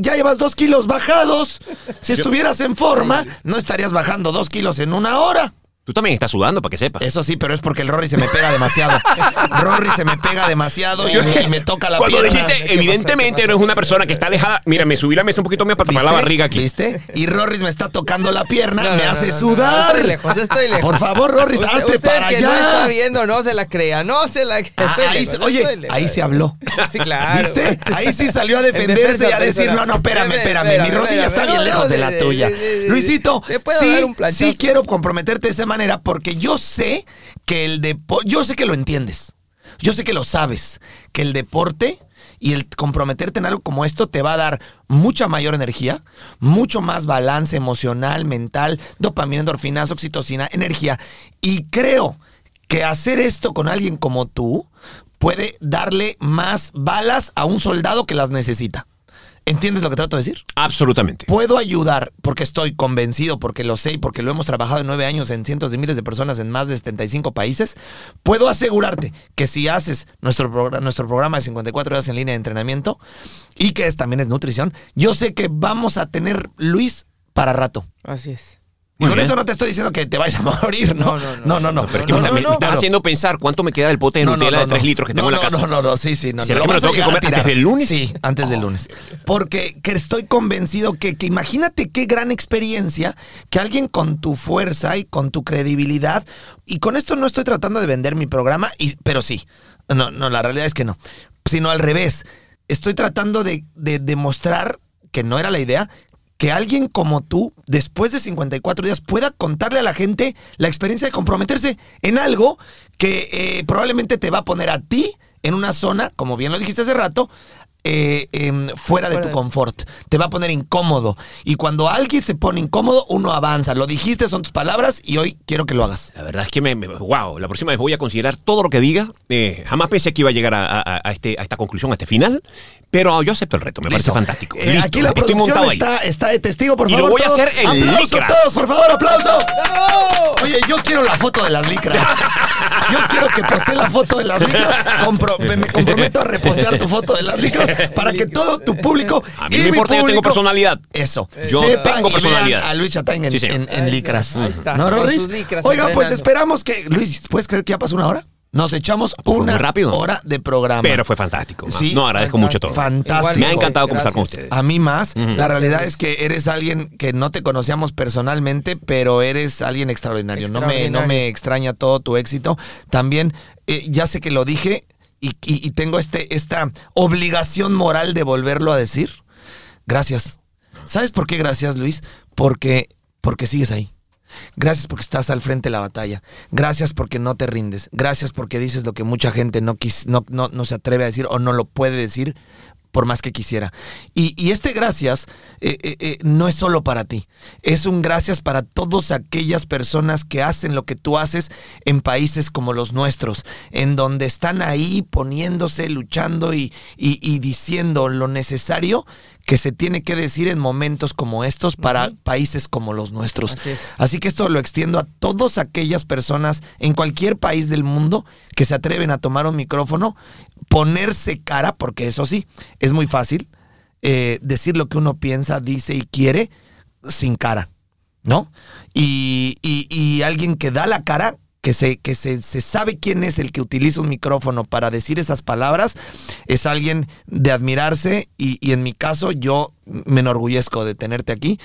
ya llevas dos kilos bajados. Si estuvieras en forma, no estarías bajando dos kilos en una hora. Tú también estás sudando, para que sepas. Eso sí, pero es porque el Rory se me pega demasiado. <laughs> Rory se me pega demasiado y me, y me toca la Cuando pierna. dijiste, evidentemente eres una persona que está alejada... Mira, me subí la mesa un poquito más para tapar la barriga aquí. ¿Viste? Y Rorris me está tocando la pierna, No, me no, no, hace no, no, sudar. Estoy lejos, estoy lejos. Por favor, Rorris, Usted- hazte usted para que allá. no está viendo, no se la crea, no se la crea. Ah, Estoy ahí lejos, se- oye, lejos. ahí se habló. Sí, claro. ¿Viste? Ahí sí salió a En defenderse defensa y a decir, no, no, espérame, Espérame, mi rodilla está bien No, lejos de la tuya. Luisito, sí, sí quiero comprometerte esa porque yo sé que el deporte, yo sé que lo entiendes, yo sé que lo sabes, que el deporte y el comprometerte en algo como esto te va a dar mucha mayor energía, mucho más balance emocional, mental, dopamina, endorfinas, oxitocina, energía. Y creo que hacer esto con alguien como tú puede darle más balas a un soldado que las necesita. ¿Entiendes lo que trato de decir? Absolutamente. Puedo ayudar porque estoy convencido, porque lo sé y porque lo hemos trabajado en nueve años en cientos de miles de personas en más de 75 países. Puedo asegurarte que si haces nuestro, programa, nuestro programa de 54 horas en línea de entrenamiento y que es, también es nutrición, yo sé que vamos a tener Luis para rato. Así es. Y con esto no te estoy diciendo que te vayas a <laughs> morir, ¿no? No, no, no. Pero es que No, me, me- pero- haciendo pensar cuánto me queda del pote de Nutella de 3 no. litros que tengo en la casa. No, no, no, sí, sí. No, ¿Será no, que me lo tengo que comer antes del lunes? Sí, antes del lunes. Porque que estoy convencido que, que imagínate qué gran experiencia que alguien con tu fuerza y con tu credibilidad, y con esto no estoy tratando de vender mi programa, y, pero sí, no, no, la realidad es que no, sino al revés. Estoy tratando de, de demostrar, que no era la idea, que alguien como tú, después de 54 días, pueda contarle a la gente la experiencia de comprometerse en algo que eh, probablemente te va a poner a ti en una zona, como bien lo dijiste hace rato, eh, em, fuera de tu confort. Te va a poner incómodo. Y cuando alguien se pone incómodo, uno avanza. Lo dijiste, son tus palabras y hoy quiero que lo hagas. La verdad es que me, me- wow, la próxima vez voy a considerar todo lo que diga. Eh, jamás pensé que iba a llegar a, a- a este, a esta conclusión, a este final, pero yo acepto el reto, me Listo. parece fantástico. Eh, Listo, aquí la estoy producción montado ahí. está, está de testigo, por Y lo favor. voy a todos. hacer en ¡Aplauso licras. todos, por favor, aplauso! Oye, yo quiero la foto de las licras. Yo quiero que postee la foto de las licras. Compro- me, me comprometo a repostear tu foto de las licras para que todo tu público. A mí y no me mi importa, yo tengo público- personalidad. Eso. Yo sepa tengo y personalidad. vean A Luis Chatán en, Sí, señor. en- en Ahí licras. está, ahí está, ¿No, con Rorris? sus licras Oiga, pues entrenando. esperamos que. Luis, ¿puedes creer que ya pasó una hora? Nos echamos una rápido. hora de programa. Pero fue fantástico. Sí. no, agradezco mucho todo. Fantástico. Me ha encantado conversar con ustedes. A mí más. La realidad es que eres alguien que no te conocíamos personalmente, pero eres alguien extraordinario. No, me, no me extraña todo tu éxito. También, eh, ya sé que lo dije y, y- y tengo este, esta obligación moral de volverlo a decir. Gracias. ¿Sabes por qué gracias, Luis? Porque, porque sigues ahí. Gracias porque estás al frente de la batalla. Gracias porque no te rindes. Gracias porque dices lo que mucha gente no, quis- no, no, no se atreve a decir o no lo puede decir por más que quisiera. Y, y este gracias eh, eh, eh, no es solo para ti. Es un gracias para todas aquellas personas que hacen lo que tú haces en países como los nuestros, en donde están ahí poniéndose, luchando y, y- y diciendo lo necesario que se tiene que decir en momentos como estos para países como los nuestros. Así es. Así que esto lo extiendo a todas aquellas personas en cualquier país del mundo que se atreven a tomar un micrófono, ponerse cara, porque eso sí, es muy fácil, eh, decir lo que uno piensa, dice y quiere sin cara, ¿no? Y, y- y alguien que da la cara, que, se, que se, se sabe quién es el que utiliza un micrófono para decir esas palabras, es alguien de admirarse y, y en mi caso yo me enorgullezco de tenerte aquí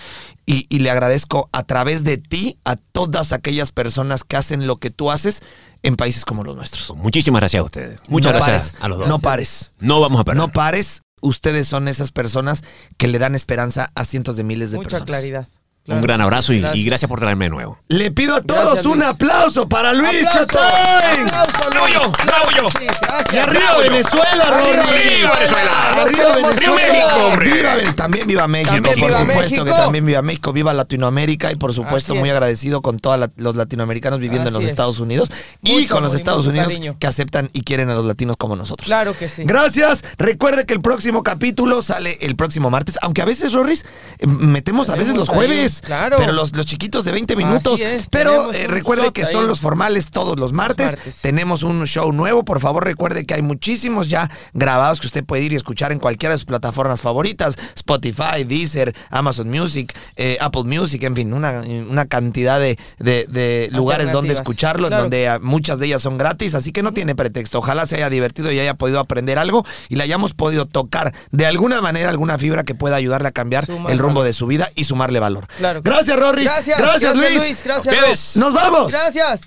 y, y le agradezco a través de ti a todas aquellas personas que hacen lo que tú haces en países como los nuestros. Muchísimas gracias a ustedes. Muchas No gracias pares, a los dos. No pares. No vamos a perder. No pares. Ustedes son esas personas que le dan esperanza a cientos de miles de Mucha personas. claridad. Un gran abrazo y, y gracias por traerme de nuevo. Le pido a todos Gracias, un Luis. aplauso para Luis. ¡Aplauso, ¡Bravo yo! ¡Bravo yo! Sí. Y arriba Bravo. Venezuela, Arriba Rory. Venezuela. Arriba Venezuela. México, hombre. Viva también viva México, También por viva supuesto México. que también viva México, viva Latinoamérica y por supuesto Así muy es. agradecido con todos los latinoamericanos viviendo en los es. Estados Unidos y con los Estados Unidos cariño. que aceptan y quieren a los latinos como nosotros. Claro que sí. Gracias. Recuerde que el próximo capítulo sale el próximo martes, aunque a veces, Rorris, eh, metemos a veces los jueves. Claro. Pero los, los chiquitos de 20 minutos. Así es, pero eh, recuerde que son los formales todos los martes. martes. Tenemos un show nuevo. Por favor, recuerde que hay muchísimos ya grabados que usted puede ir y escuchar en cualquiera de sus plataformas favoritas: Spotify, Deezer, Amazon Music, eh, Apple Music, en fin, una, una cantidad de, de- de lugares donde escucharlo, Claro donde muchas de ellas son gratis, así que no tiene pretexto. Ojalá se haya divertido y haya podido aprender algo y le hayamos podido tocar de alguna manera alguna fibra que pueda ayudarle a cambiar el rumbo valor. de su vida y sumarle valor. Claro. Gracias, Rorris. Gracias. Gracias, Luis. Gracias, A ustedes. Rob. Nos vamos. Gracias.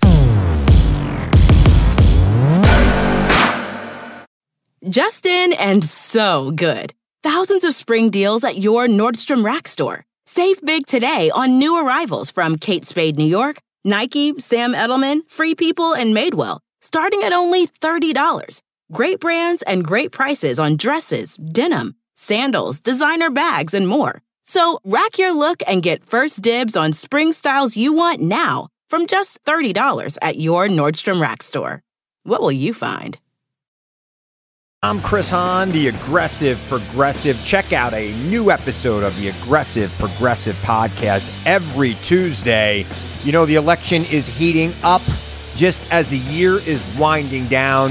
Justin and so good. Thousands of spring deals at your Nordstrom Rack store. Save big today on new arrivals from Kate Spade New York, Nike, Sam Edelman, Free People, and Madewell, starting at only $30. Great brands and great prices on dresses, denim, sandals, designer bags, and more. So rack your look and get first dibs on spring styles you want now from just $30 at your Nordstrom Rack store. What will you find? I'm Chris Hahn, the Aggressive Progressive. Check out a new episode of the Aggressive Progressive podcast every Tuesday. You know, the election is heating up just as the year is winding down.